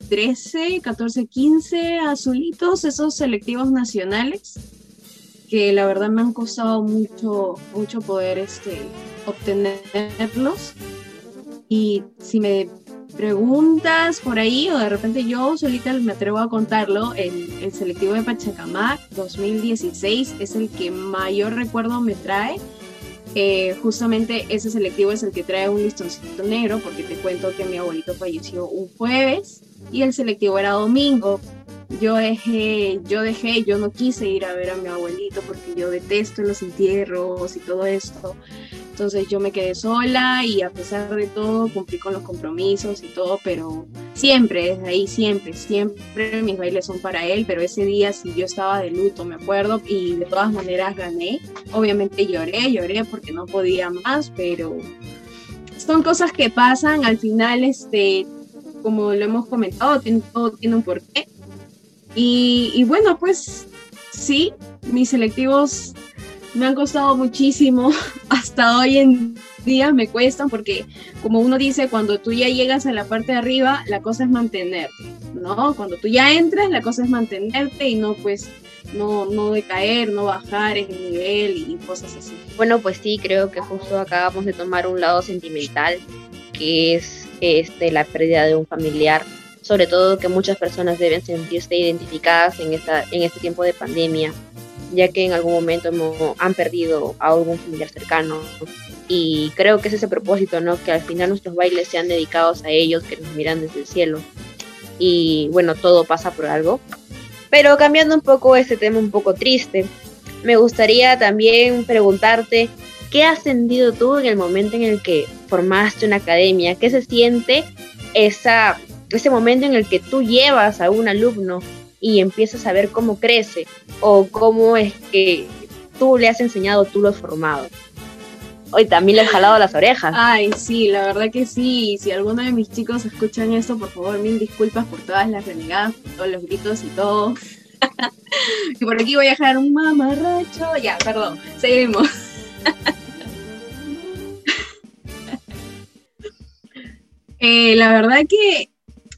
13, 14, 15 azulitos, esos selectivos nacionales, que la verdad me han costado mucho, mucho poder este, obtenerlos. Y si me preguntas por ahí o de repente yo solita me atrevo a contarlo, el, el selectivo de Pachacamac 2016 es el que mayor recuerdo me trae. Eh, justamente ese selectivo es el que trae un listoncito negro porque te cuento que mi abuelito falleció un jueves y el selectivo era domingo. Yo dejé, yo dejé, yo no quise ir a ver a mi abuelito porque yo detesto los entierros y todo esto. Entonces yo me quedé sola y a pesar de todo cumplí con los compromisos y todo, pero siempre, desde ahí siempre, siempre mis bailes son para él, pero ese día sí yo estaba de luto, me acuerdo, y de todas maneras gané. Obviamente lloré, lloré porque no podía más, pero son cosas que pasan, al final este como lo hemos comentado, todo tiene un porqué. Y, y bueno, pues sí, mis selectivos me han costado muchísimo, hasta hoy en día me cuestan porque como uno dice, cuando tú ya llegas a la parte de arriba, la cosa es mantenerte, ¿no? Cuando tú ya entras, la cosa es mantenerte y no pues no, no decaer, no bajar en nivel y cosas así. Bueno, pues sí, creo que justo acabamos de tomar un lado sentimental, que es este, la pérdida de un familiar, sobre todo que muchas personas deben sentirse identificadas en, esta, en este tiempo de pandemia, ya que en algún momento han perdido a algún familiar cercano. Y creo que es ese propósito, ¿no? Que al final nuestros bailes sean dedicados a ellos, que nos miran desde el cielo. Y bueno, todo pasa por algo. Pero cambiando un poco este tema un poco triste, me gustaría también preguntarte ¿Qué has sentido tú en el momento en el que formaste una academia? ¿Qué se siente esa, ese momento en el que tú llevas a un alumno y empiezas a ver cómo crece o cómo es que tú le has enseñado, tú lo has formado? Hoy también le he jalado las orejas. Ay, sí, la verdad que sí. Si alguno de mis chicos escuchan esto, por favor, mil disculpas por todas las renegadas, por todos los gritos y todo. y por aquí voy a dejar un mamarracho. Ya, perdón, seguimos. Eh, la verdad que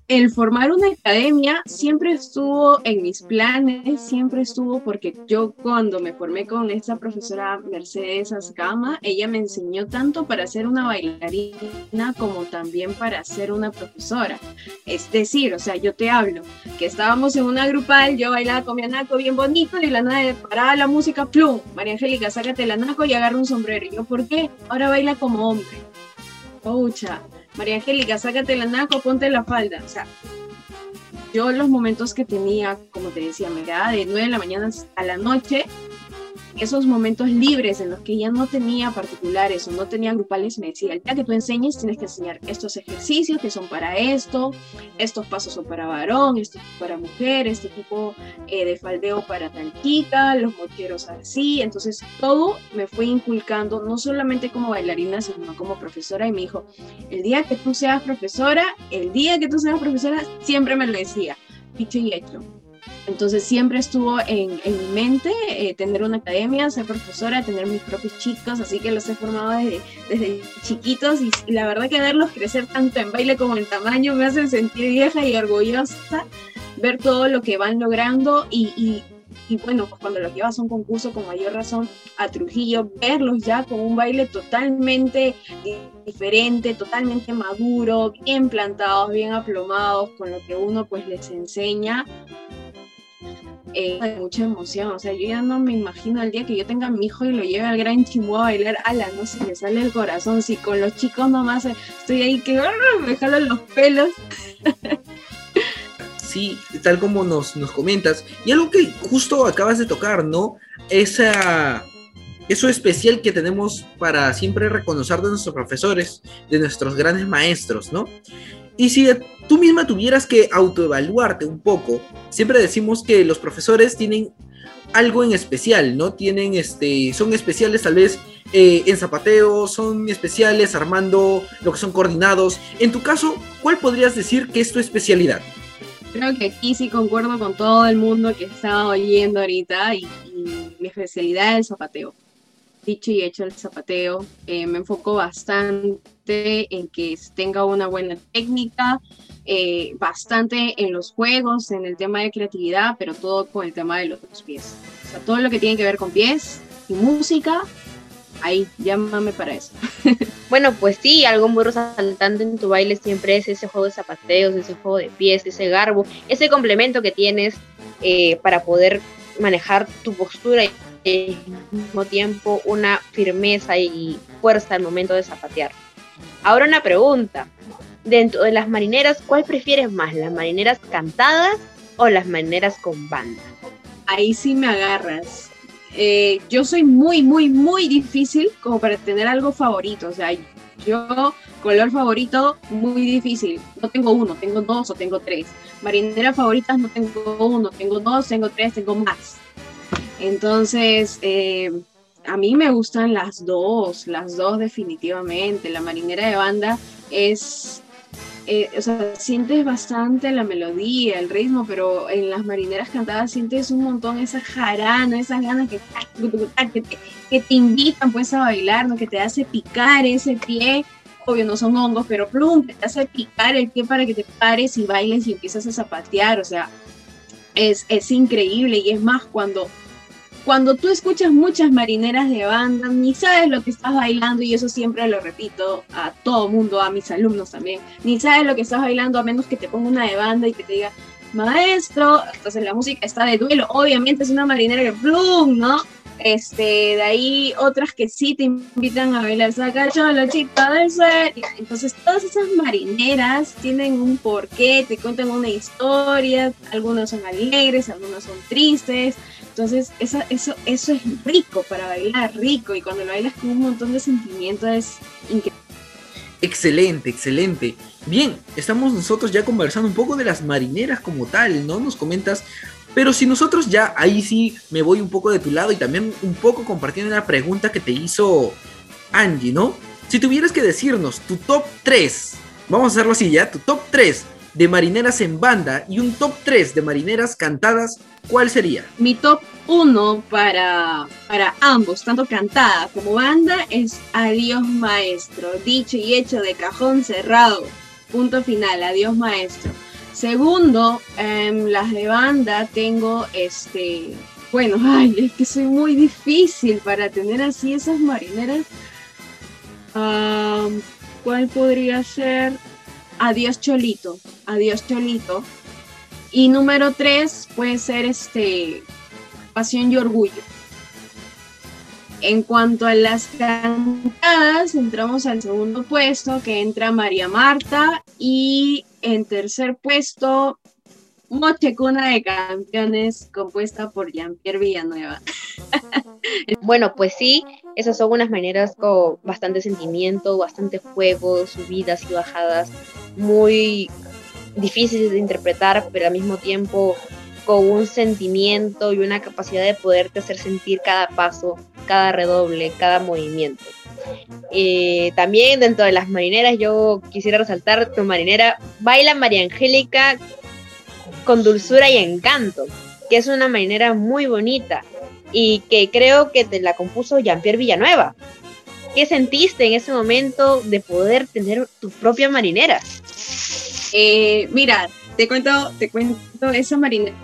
el formar una academia siempre estuvo en mis planes, siempre estuvo porque yo cuando me formé con esta profesora Mercedes Ascama, ella me enseñó tanto para ser una bailarina como también para ser una profesora. Es decir, o sea, yo te hablo, que estábamos en una grupal, yo bailaba con mi anaco bien bonito y la nada paraba la música, plum, María Angélica, sácate el anaco y agarra un sombrero. Y yo, ¿por qué? Ahora baila como hombre. Pucha, María Angélica, sácate la naco, ponte la falda. O sea, yo los momentos que tenía, como te decía, me quedaba de 9 de la mañana a la noche esos momentos libres en los que ya no tenía particulares o no tenía grupales, me decía, el día que tú enseñes tienes que enseñar estos ejercicios que son para esto, estos pasos son para varón, estos para mujer, este tipo eh, de faldeo para tal los mocheros así, entonces todo me fue inculcando, no solamente como bailarina, sino como profesora, y me dijo, el día que tú seas profesora, el día que tú seas profesora, siempre me lo decía, dicho y hecho entonces siempre estuvo en, mi mente eh, tener una academia, ser profesora, tener mis propios chicos, así que los he formado desde, chiquitos y, la verdad que verlos crecer tanto en baile como en tamaño me hace sentir vieja y orgullosa, ver todo lo que van logrando y, bueno, pues cuando los llevas a un concurso con mayor razón a Trujillo, verlos ya con un baile totalmente diferente, totalmente maduro, bien plantados, bien aplomados, con lo que uno pues les enseña, eh, mucha emoción. O sea, yo ya no me imagino el día que yo tenga a mi hijo y lo lleve al gran chimbo a bailar. Ala, no se me sale el corazón. Si con los chicos nomás estoy ahí que me jalo los pelos. Sí, tal como nos, nos comentas. Y algo que justo acabas de tocar, ¿no? Esa eso especial que tenemos para siempre reconocer de nuestros profesores, de nuestros grandes maestros, ¿no? Y si tú misma tuvieras que autoevaluarte un poco, siempre decimos que los profesores tienen algo en especial, ¿no? Tienen, este, son especiales tal vez eh, en zapateo, son especiales armando lo que son coordinados. En tu caso, ¿cuál podrías decir que es tu especialidad? Creo que aquí sí concuerdo con todo el mundo que está oyendo ahorita y, mi especialidad es el zapateo. Dicho y hecho el zapateo, eh, me enfoco bastante en que tenga una buena técnica, eh, bastante en los juegos, en el tema de creatividad, pero todo con el tema de los pies. O sea, todo lo que tiene que ver con pies y música, ahí, llámame para eso. Bueno, pues sí, algo muy resaltante en tu baile siempre es ese juego de zapateos, ese juego de pies, ese garbo, ese complemento que tienes eh, para poder manejar tu postura y al mismo tiempo una firmeza y fuerza al momento de zapatear. Ahora una pregunta. Dentro de las marineras, ¿cuál prefieres más? ¿Las marineras cantadas o las marineras con banda? Ahí sí me agarras. Eh, yo soy muy, muy, muy difícil como para tener algo favorito. O sea, yo, color favorito, muy difícil. No tengo uno, tengo dos o tengo tres. Marineras favoritas no tengo uno, tengo dos, tengo tres, tengo más. Entonces, eh, a mí me gustan las dos, las dos definitivamente. La marinera de banda es, eh, o sea, sientes bastante la melodía, el ritmo, pero en las marineras cantadas sientes un montón esa jarana, esas ganas que, que, te, invitan pues a bailar, ¿no? que te hace picar ese pie. Obvio, no son hongos, pero plum, te hace picar el pie para que te pares y bailes y empiezas a zapatear. O sea, es, es increíble y es más cuando cuando tú escuchas muchas marineras de banda, ni sabes lo que estás bailando, y eso siempre lo repito a todo mundo, a mis alumnos también, ni sabes lo que estás bailando a menos que te ponga una de banda y que te diga, maestro, entonces la música está de duelo, obviamente es una marinera que plum, ¿no? Este, de ahí otras que sí te invitan a bailar saca la chica del ser. Entonces todas esas marineras tienen un porqué, te cuentan una historia, algunas son alegres, algunas son tristes, entonces, eso, eso, es rico para bailar, rico, y cuando lo bailas con un montón de sentimientos es increíble. Excelente, excelente. Bien, estamos nosotros ya conversando un poco de las marineras como tal, ¿no? Nos comentas, pero si nosotros ya, ahí sí me voy un poco de tu lado y también un poco compartiendo una pregunta que te hizo Angie, ¿no? Si tuvieras que decirnos tu top 3, vamos a hacerlo así ya, tu top 3 de marineras en banda y un top 3 de marineras cantadas, ¿cuál sería? Mi top 1 para, para ambos, tanto cantada como banda, es Adiós Maestro. Dicho y hecho de cajón cerrado. Punto final, Adiós Maestro. Segundo, en las de banda tengo este. Bueno, ay, es que soy muy difícil para tener así esas marineras. ¿Cuál podría ser? Adiós Cholito, Adiós Cholito. Y número tres puede ser este Pasión y Orgullo. En cuanto a las cantadas, entramos al segundo puesto, que entra María Marta, y en tercer puesto, Mochecuna de Campeones, compuesta por Jean-Pierre Villanueva. bueno, pues sí, esas son unas maneras con bastante sentimiento, bastante juego, subidas y bajadas, muy difíciles de interpretar, pero al mismo tiempo con un sentimiento y una capacidad de poderte hacer sentir cada paso, cada redoble, cada movimiento. Eh, también dentro de las marineras yo quisiera resaltar tu marinera Baila María Angélica con dulzura y encanto, que es una marinera muy bonita, y que creo que te la compuso Jean-Pierre Villanueva. ¿Qué sentiste en ese momento de poder tener tu propia marinera? Eh, mira, te cuento, te cuento, esa marinera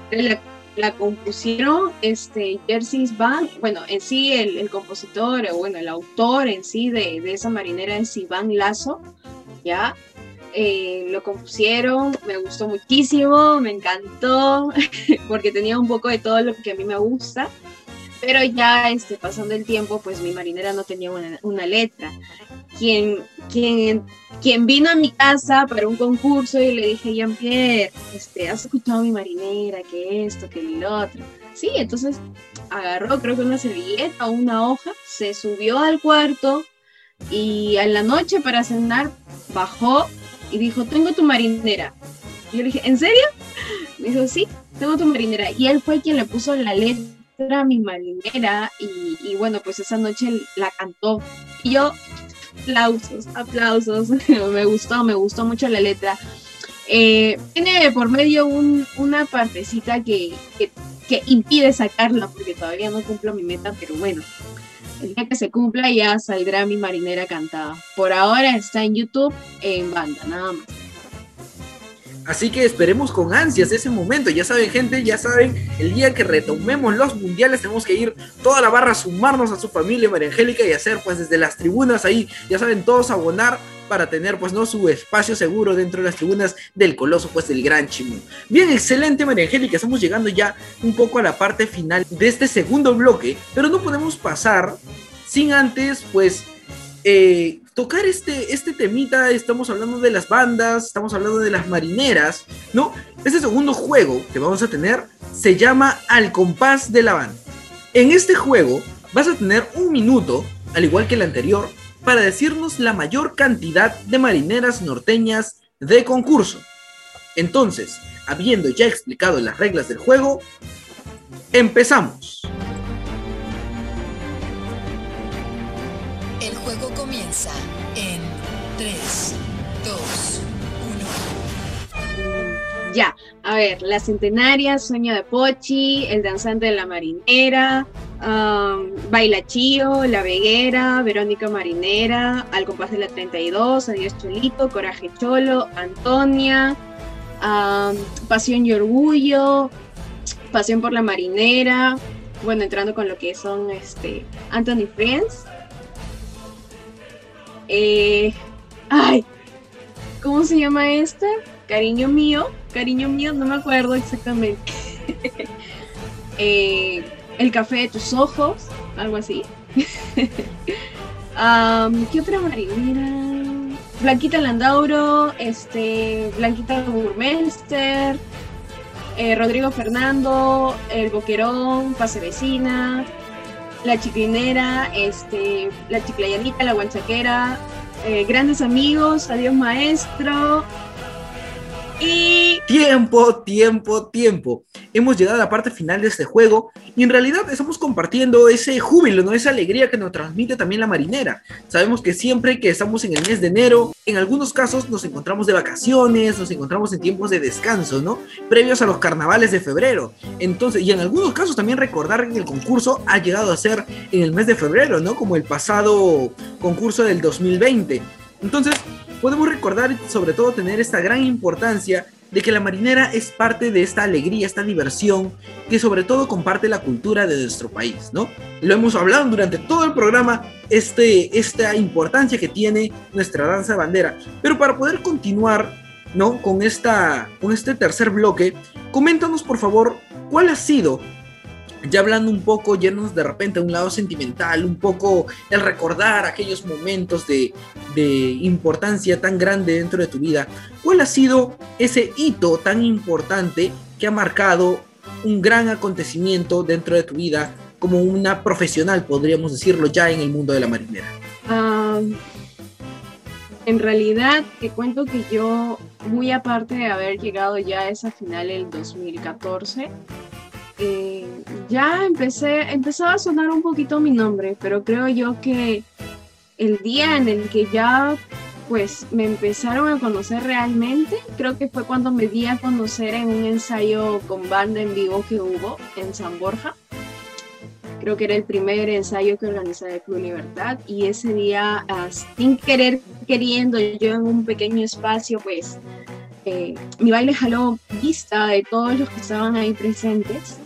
la, compusieron este, Jersey Van, bueno, en sí el, compositor, o bueno, el autor en sí de, de esa marinera es Iván Lazo, ¿ya? Eh, lo compusieron, me gustó muchísimo, me encantó, porque tenía un poco de todo lo que a mí me gusta. Pero ya este, pasando el tiempo, pues mi marinera no tenía una, letra. Quien, quien, quien vino a mi casa para un concurso y le dije, Jean-Pierre, este, ¿has escuchado mi marinera? Que esto, que el otro. Sí, entonces agarró creo que una servilleta o una hoja, se subió al cuarto y a la noche para cenar bajó y dijo, tengo tu marinera. Y yo le dije, ¿en serio? Me dijo, sí, tengo tu marinera. Y él fue quien le puso la letra era mi marinera y, bueno, pues esa noche la cantó. Y yo, aplausos, aplausos, me gustó, me gustó mucho la letra. Eh, tiene por medio una partecita que, que, impide sacarla porque todavía no cumplo mi meta, pero bueno, el día que se cumpla ya saldrá mi marinera cantada. Por ahora está en YouTube en banda, nada más. Así que esperemos con ansias ese momento. Ya saben, gente, ya saben, el día que retomemos los mundiales tenemos que ir toda la barra a sumarnos a su familia María Angélica y hacer pues desde las tribunas ahí, ya saben, todos abonar para tener pues no su espacio seguro dentro de las tribunas del coloso pues del Gran Chimú. Bien, excelente María estamos llegando ya un poco a la parte final de este segundo bloque, pero no podemos pasar sin antes pues eh, tocar este, este temita, estamos hablando de las bandas, estamos hablando de las marineras, ¿no? Este segundo juego que vamos a tener se llama Al compás de la banda. En este juego vas a tener un minuto, al igual que el anterior, para decirnos la mayor cantidad de marineras norteñas de concurso. Entonces, habiendo ya explicado las reglas del juego, empezamos. En 3, 2, 1. Ya, a ver, La Centenaria, Sueño de Pochi, El Danzante de la Marinera, um, Baila Chío, La Veguera, Verónica Marinera, Al Compás de la 32, Adiós Cholito, Coraje Cholo, Antonia, um, Pasión y Orgullo, Pasión por la Marinera, bueno, entrando con lo que son este, Anthony Friends, eh, ay, ¿cómo se llama esta? Cariño mío, cariño mío, no me acuerdo exactamente. Eh, el café de tus ojos, algo así. ¿Qué otra marinera? Blanquita Landauro, este, Blanquita Burmester, eh, Rodrigo Fernando, El Boquerón, Pase Vecina, la Chiclinera, este, La Chiclayanita, La Guanchaquera, eh, Grandes Amigos, Adiós Maestro Tiempo, tiempo, tiempo. Hemos llegado a la parte final de este juego y en realidad estamos compartiendo ese júbilo, ¿no? Esa alegría que nos transmite también la marinera. Sabemos que siempre que estamos en el mes de enero, en algunos casos nos encontramos de vacaciones, nos encontramos en tiempos de descanso, ¿no? Previos a los carnavales de febrero. Entonces, y en algunos casos también recordar que el concurso ha llegado a ser en el mes de febrero, ¿no? Como el pasado concurso del 2020. Entonces, podemos recordar y sobre todo tener esta gran importancia de que la marinera es parte de esta alegría, esta diversión, que sobre todo comparte la cultura de nuestro país, ¿no? Lo hemos hablado durante todo el programa, este, esta importancia que tiene nuestra danza bandera. Pero para poder continuar, ¿no? Con, esta, con este tercer bloque, coméntanos por favor cuál ha sido ya hablando un poco, llenos de repente a un lado sentimental, un poco el recordar aquellos momentos de, importancia tan grande dentro de tu vida, ¿cuál ha sido ese hito tan importante que ha marcado un gran acontecimiento dentro de tu vida como una profesional, podríamos decirlo, ya en el mundo de la marinera? Ah, en realidad, te cuento que yo, muy aparte de haber llegado ya a esa final el 2014, eh, ya empecé, empezaba a sonar un poquito mi nombre, pero creo yo que el día en el que ya pues me empezaron a conocer realmente, creo que fue cuando me di a conocer en un ensayo con banda en vivo que hubo en San Borja. Creo que era el primer ensayo que organizaba el Club Libertad y ese día, ah, sin querer, queriendo, yo en un pequeño espacio, pues eh, mi baile jaló vista de todos los que estaban ahí presentes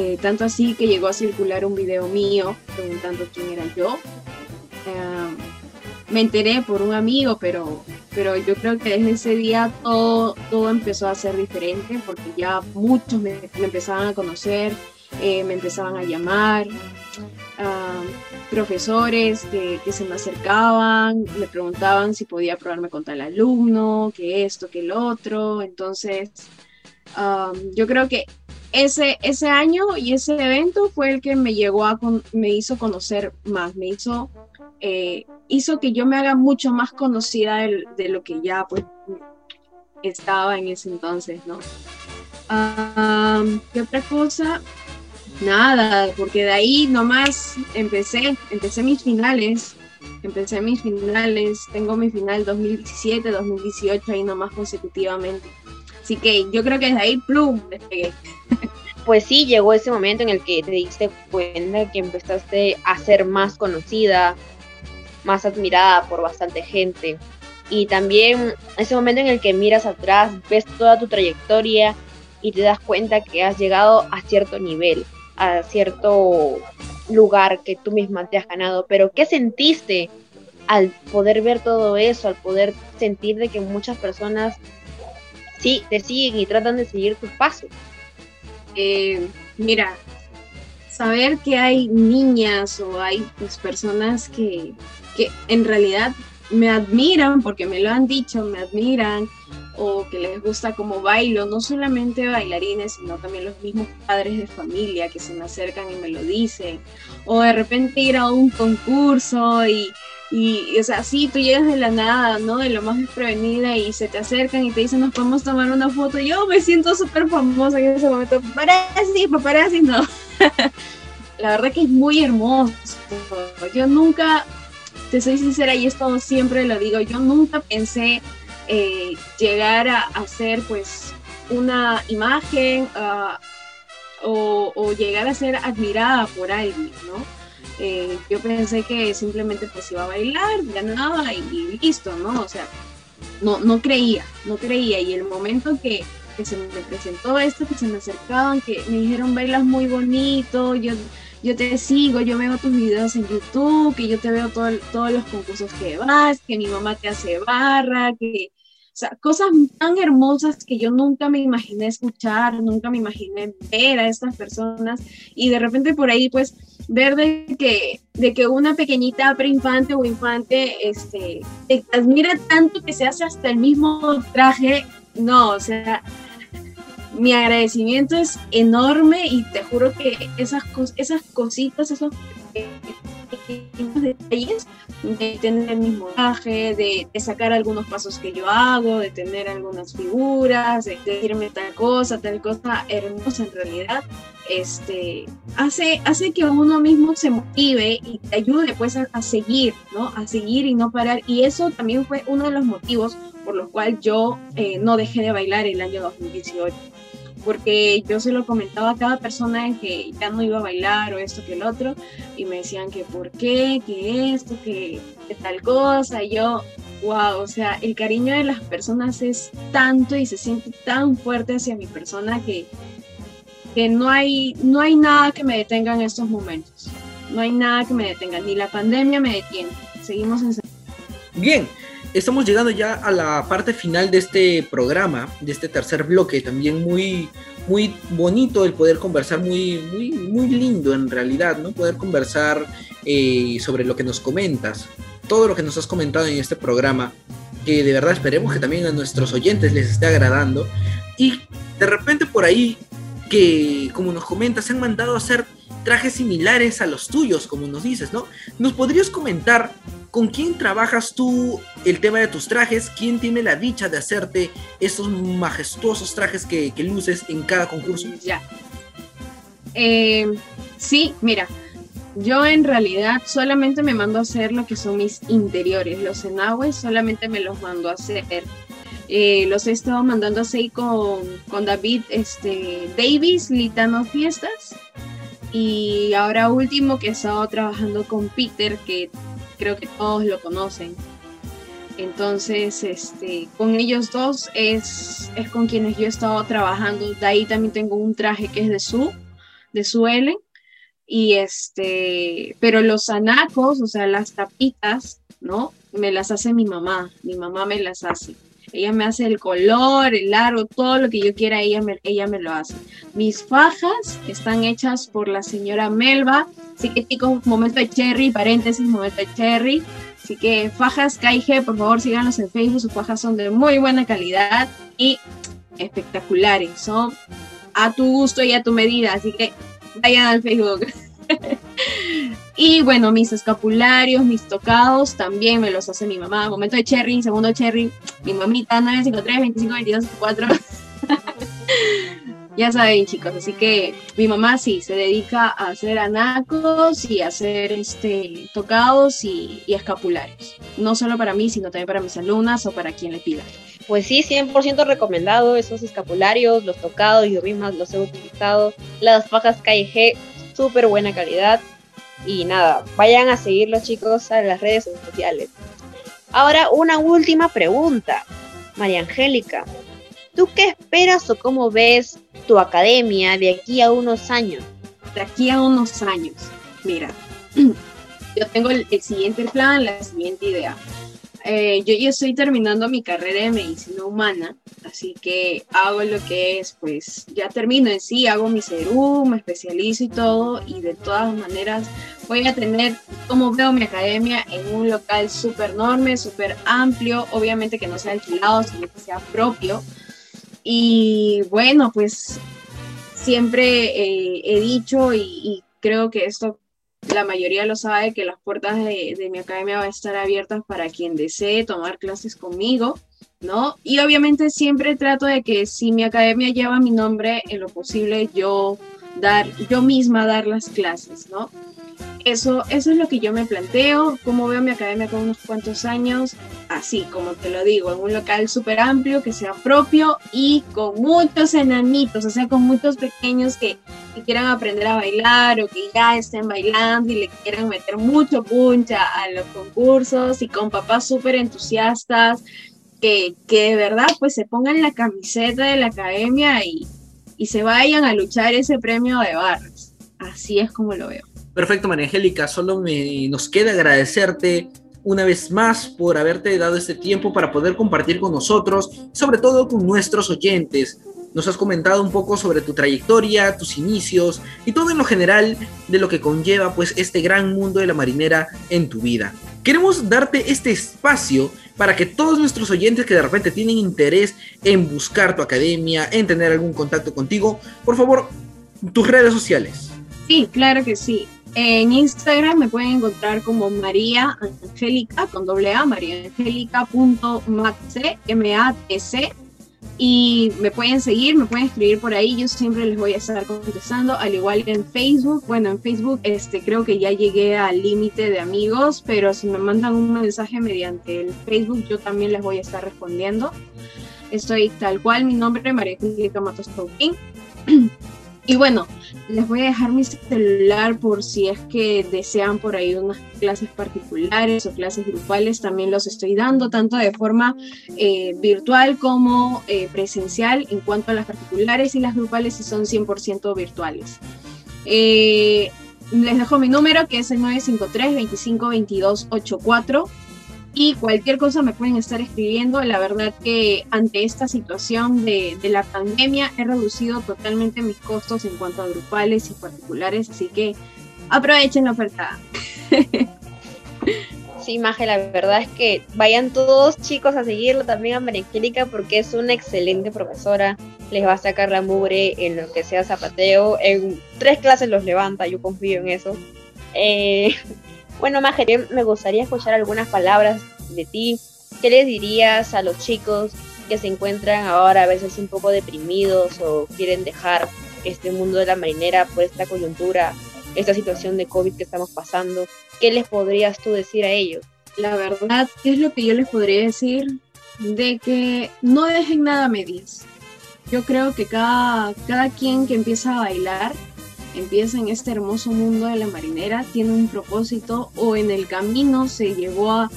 eh, tanto así que llegó a circular un video mío preguntando quién era yo. Eh, me enteré por un amigo, pero, pero yo creo que desde ese día todo, todo empezó a ser diferente porque ya muchos me, empezaban a conocer, eh, me empezaban a llamar. Profesores que, que, se me acercaban, me preguntaban si podía probarme con tal alumno, que esto, que el otro. Entonces, ah, yo creo que ese, ese año y ese evento fue el que me llegó a, me hizo conocer más, me hizo, eh, hizo que yo me haga mucho más conocida de, lo que ya pues estaba en ese entonces, ¿no? ¿Qué otra cosa? Nada, porque de ahí nomás empecé, empecé mis finales, empecé mis finales, tengo mi final 2017, 2018, ahí nomás consecutivamente. Así que yo creo que desde ahí, plum, despegué. Pues sí, llegó ese momento en el que te diste cuenta que empezaste a ser más conocida, más admirada por bastante gente. Y también ese momento en el que miras atrás, ves toda tu trayectoria y te das cuenta que has llegado a cierto nivel, a cierto lugar que tú misma te has ganado. Pero ¿qué sentiste al poder ver todo eso, al poder sentir de que muchas personas sí, te siguen y tratan de seguir tus pasos. Eh, mira, saber que hay niñas o hay pues, personas que, que en realidad me admiran, porque me lo han dicho, me admiran, o que les gusta como bailo, no solamente bailarines, sino también los mismos padres de familia que se me acercan y me lo dicen, o de repente ir a un concurso y, y, o sea, sí, tú llegas de la nada, ¿no? De lo más desprevenida y se te acercan y te dicen, nos podemos tomar una foto. Yo me siento súper famosa en ese momento. Paparazzi, paparazzi, no. la verdad que es muy hermoso. Yo nunca, te soy sincera y esto siempre lo digo, yo nunca pensé eh, llegar a, hacer pues una imagen ah, o llegar a ser admirada por alguien, ¿no? Eh, yo pensé que simplemente pues iba a bailar, ganaba y, listo, ¿no? O sea, no, no creía, no creía. Y el momento que, que, se me presentó esto, que se me acercaban, que me dijeron bailas muy bonito, yo, yo te sigo, yo veo tus videos en YouTube, que yo te veo todo, todos los concursos que vas, que mi mamá te hace barra, que, sea, cosas tan hermosas que yo nunca me imaginé escuchar, nunca me imaginé ver a estas personas y de repente por ahí pues ver de que, de que una pequeñita preinfante o infante este, te admira tanto que se hace hasta el mismo traje, no, o sea, mi agradecimiento es enorme y te juro que esas, esas cositas, esos detalles de tener el mismo traje, de, de, sacar algunos pasos que yo hago, de tener algunas figuras, de decirme tal cosa, tal cosa hermosa en realidad, este, hace, hace que uno mismo se motive y te ayude pues a, a, seguir, ¿no? A seguir y no parar. Y eso también fue uno de los motivos por los cuales yo eh, no dejé de bailar el año 2018 porque yo se lo comentaba a cada persona que ya no iba a bailar o esto que el otro, y me decían que por qué, que esto, que, que tal cosa, y yo, wow, o sea, el cariño de las personas es tanto y se siente tan fuerte hacia mi persona que, que no, hay, no hay nada que me detenga en estos momentos, no hay nada que me detenga, ni la pandemia me detiene, seguimos en... Bien, estamos llegando ya a la parte final de este programa, de este tercer bloque, también muy, muy bonito el poder conversar, muy, muy, muy lindo en realidad, ¿no? Poder conversar eh, sobre lo que nos comentas, todo lo que nos has comentado en este programa, que de verdad esperemos que también a nuestros oyentes les esté agradando. Y de repente por ahí, que como nos comentas, se han mandado a hacer trajes similares a los tuyos, como nos dices, ¿no? ¿Nos podrías comentar con quién trabajas tú el tema de tus trajes? ¿Quién tiene la dicha de hacerte estos majestuosos trajes que, que luces en cada concurso? Ya. Eh, sí, mira, yo en realidad solamente me mando a hacer lo que son mis interiores, los enagües solamente me los mando a hacer. Eh, los he estado mandando así con, con David este, Davis, Litano Fiestas. Y ahora último que he estado trabajando con Peter, que creo que todos lo conocen. Entonces, este, con ellos dos es, es con quienes yo he estado trabajando. De ahí también tengo un traje que es de su, de su Ellen. Y este, pero los anacos, o sea, las tapitas, ¿no? Me las hace mi mamá. Mi mamá me las hace. Ella me hace el color, el largo, todo lo que yo quiera, ella me, ella me lo hace. Mis fajas están hechas por la señora Melba. Así que chicos, momento de cherry, paréntesis, momento de cherry. Así que fajas KIG, por favor síganlos en Facebook, sus fajas son de muy buena calidad y espectaculares. Son a tu gusto y a tu medida, así que vayan al Facebook. y bueno, mis escapularios, mis tocados también me los hace mi mamá. Momento de cherry, segundo cherry, mi mamita 953 25 22 4. ya saben, chicos, así que mi mamá sí se dedica a hacer anacos y a hacer este tocados y, escapularios. No solo para mí, sino también para mis alumnas o para quien le pida. Pues sí, 100% recomendado esos escapularios, los tocados, yo misma los he utilizado. Las fajas KG, súper buena calidad. Y nada, vayan a seguirlos chicos a las redes sociales. Ahora una última pregunta. María Angélica, ¿tú qué esperas o cómo ves tu academia de aquí a unos años? De aquí a unos años, mira, yo tengo el siguiente plan, la siguiente idea. Eh, yo ya estoy terminando mi carrera de medicina humana, así que hago lo que es, pues ya termino en sí, hago mi serum, me especializo y todo, y de todas maneras voy a tener, como veo mi academia, en un local súper enorme, súper amplio, obviamente que no sea alquilado, sino que sea propio. Y bueno, pues siempre eh, he dicho y, y creo que esto la mayoría lo sabe que las puertas de, mi academia van a estar abiertas para quien desee tomar clases conmigo, ¿no? Y obviamente siempre trato de que si mi academia lleva mi nombre, en lo posible yo dar, yo misma dar las clases, ¿no? Eso, eso es lo que yo me planteo, cómo veo mi academia con unos cuantos años, así como te lo digo, en un local súper amplio, que sea propio y con muchos enanitos, o sea, con muchos pequeños que, quieran aprender a bailar o que ya estén bailando y le quieran meter mucho puncha a los concursos y con papás súper entusiastas que, que de verdad pues se pongan la camiseta de la academia y, y se vayan a luchar ese premio de barras. Así es como lo veo. Perfecto, María Angélica, solo me, nos queda agradecerte una vez más por haberte dado este tiempo para poder compartir con nosotros, sobre todo con nuestros oyentes. Nos has comentado un poco sobre tu trayectoria, tus inicios y todo en lo general de lo que conlleva pues este gran mundo de la marinera en tu vida. Queremos darte este espacio para que todos nuestros oyentes que de repente tienen interés en buscar tu academia, en tener algún contacto contigo, por favor, tus redes sociales. Sí, claro que sí. En Instagram me pueden encontrar como María Angélica, con doble A, mariaangélica.matc, M-A-T-C. Y me pueden seguir, me pueden escribir por ahí, yo siempre les voy a estar contestando, al igual que en Facebook. Bueno, en Facebook este, creo que ya llegué al límite de amigos, pero si me mandan un mensaje mediante el Facebook, yo también les voy a estar respondiendo. Estoy tal cual, mi nombre es María Angélica Matos Pauquín. Y bueno, les voy a dejar mi celular por si es que desean por ahí unas clases particulares o clases grupales. También los estoy dando tanto de forma eh, virtual como eh, presencial en cuanto a las particulares y las grupales si son 100% virtuales. Eh, les dejo mi número que es el 953 25 22 84 y cualquier cosa me pueden estar escribiendo. La verdad que ante esta situación de, la pandemia he reducido totalmente mis costos en cuanto a grupales y particulares, así que aprovechen la oferta. Sí, Maje, la verdad es que vayan todos chicos a seguirlo también a María porque es una excelente profesora. Les va a sacar la mugre en lo que sea zapateo. En tres clases los levanta, yo confío en eso. Eh, bueno, Maje, me gustaría escuchar algunas palabras de ti. ¿Qué les dirías a los chicos que se encuentran ahora a veces un poco deprimidos o quieren dejar este mundo de la marinera por esta coyuntura, esta situación de COVID que estamos pasando? ¿Qué les podrías tú decir a ellos? La verdad, ¿qué es lo que yo les podría decir? De que no dejen nada a medias. Yo creo que cada, cada quien que empieza a bailar empieza en este hermoso mundo de la marinera, tiene un propósito o en el camino se llevó a,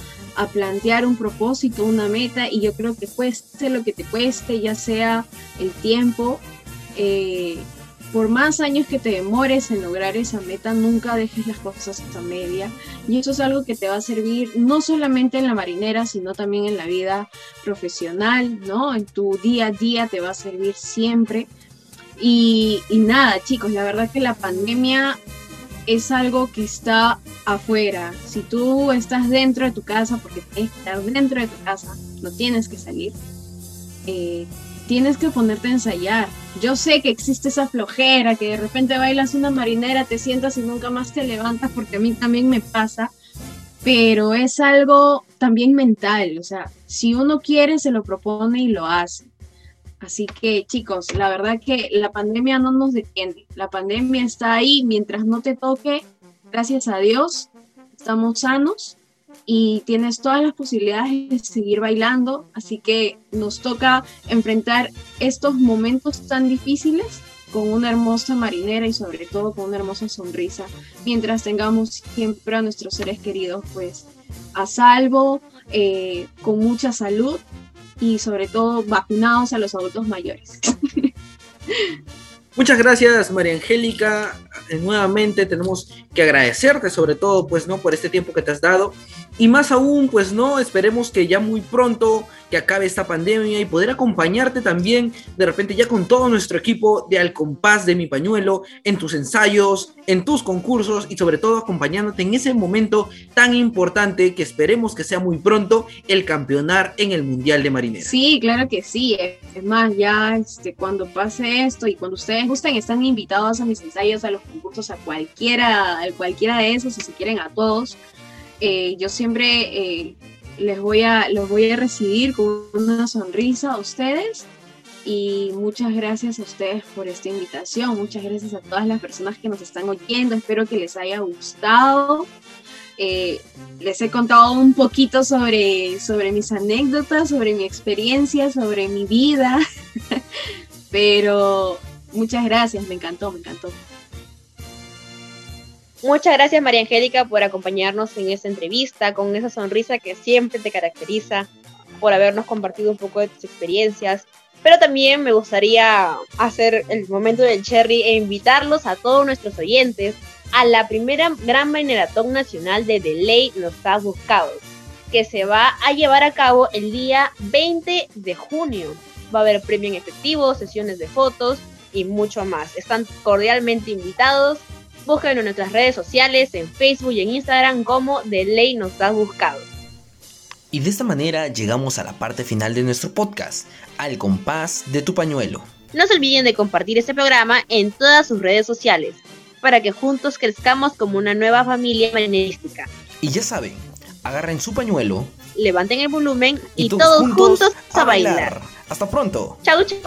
plantear un propósito, una meta y yo creo que cueste lo que te cueste, ya sea el tiempo, eh, por más años que te demores en lograr esa meta, nunca dejes las cosas a media. Y eso es algo que te va a servir no solamente en la marinera, sino también en la vida profesional, ¿no? En tu día a día te va a servir siempre y, nada, chicos, la verdad que la pandemia es algo que está afuera. Si tú estás dentro de tu casa, porque tienes que estar dentro de tu casa, no tienes que salir, eh, tienes que ponerte a ensayar. Yo sé que existe esa flojera, que de repente bailas una marinera, te sientas y nunca más te levantas, porque a mí también me pasa, pero es algo también mental, o sea, si uno quiere, se lo propone y lo hace. Así que chicos, la verdad que la pandemia no nos detiene. La pandemia está ahí mientras no te toque. Gracias a Dios, estamos sanos y tienes todas las posibilidades de seguir bailando. Así que nos toca enfrentar estos momentos tan difíciles con una hermosa marinera y sobre todo con una hermosa sonrisa, mientras tengamos siempre a nuestros seres queridos pues a salvo, eh, con mucha salud y sobre todo vacunados a los adultos mayores. Muchas gracias, María Angélica. Eh, nuevamente tenemos que agradecerte, sobre todo, pues, ¿no? Por este tiempo que te has dado. Y más aún, pues, ¿no? Esperemos que ya muy pronto que acabe esta pandemia y poder acompañarte también, de repente, ya con todo nuestro equipo de Al Compás de Mi Pañuelo, en tus ensayos, en tus concursos y sobre todo acompañándote en ese momento tan importante que esperemos que sea muy pronto el campeonar en el Mundial de Marinera. Sí, claro que sí. Es más, ya este, cuando pase esto y cuando ustedes gusten, están invitados a mis ensayos, a los concursos, a cualquiera, a cualquiera de esos, si quieren, a todos. Eh, yo siempre eh, les voy a, los voy a recibir con una sonrisa a ustedes y muchas gracias a ustedes por esta invitación, muchas gracias a todas las personas que nos están oyendo, espero que les haya gustado. Eh, les he contado un poquito sobre, sobre mis anécdotas, sobre mi experiencia, sobre mi vida, pero muchas gracias, me encantó, me encantó. Muchas gracias María Angélica por acompañarnos en esta entrevista, con esa sonrisa que siempre te caracteriza, por habernos compartido un poco de tus experiencias. Pero también me gustaría hacer el momento del cherry e invitarlos a todos nuestros oyentes a la primera gran maratón nacional de The Ley Los Has Buscados, que se va a llevar a cabo el día 20 de junio. Va a haber premio en efectivo, sesiones de fotos y mucho más. Están cordialmente invitados Búsquenlo en nuestras redes sociales, en Facebook y en Instagram como De Ley Nos Has Buscado. Y de esta manera llegamos a la parte final de nuestro podcast, al compás de tu pañuelo. No se olviden de compartir este programa en todas sus redes sociales. para que juntos crezcamos como una nueva familia marinerística. Y ya saben, agarren su pañuelo Levanten el volumen y, todos, juntos, a bailar. Hasta pronto. Chau, chau.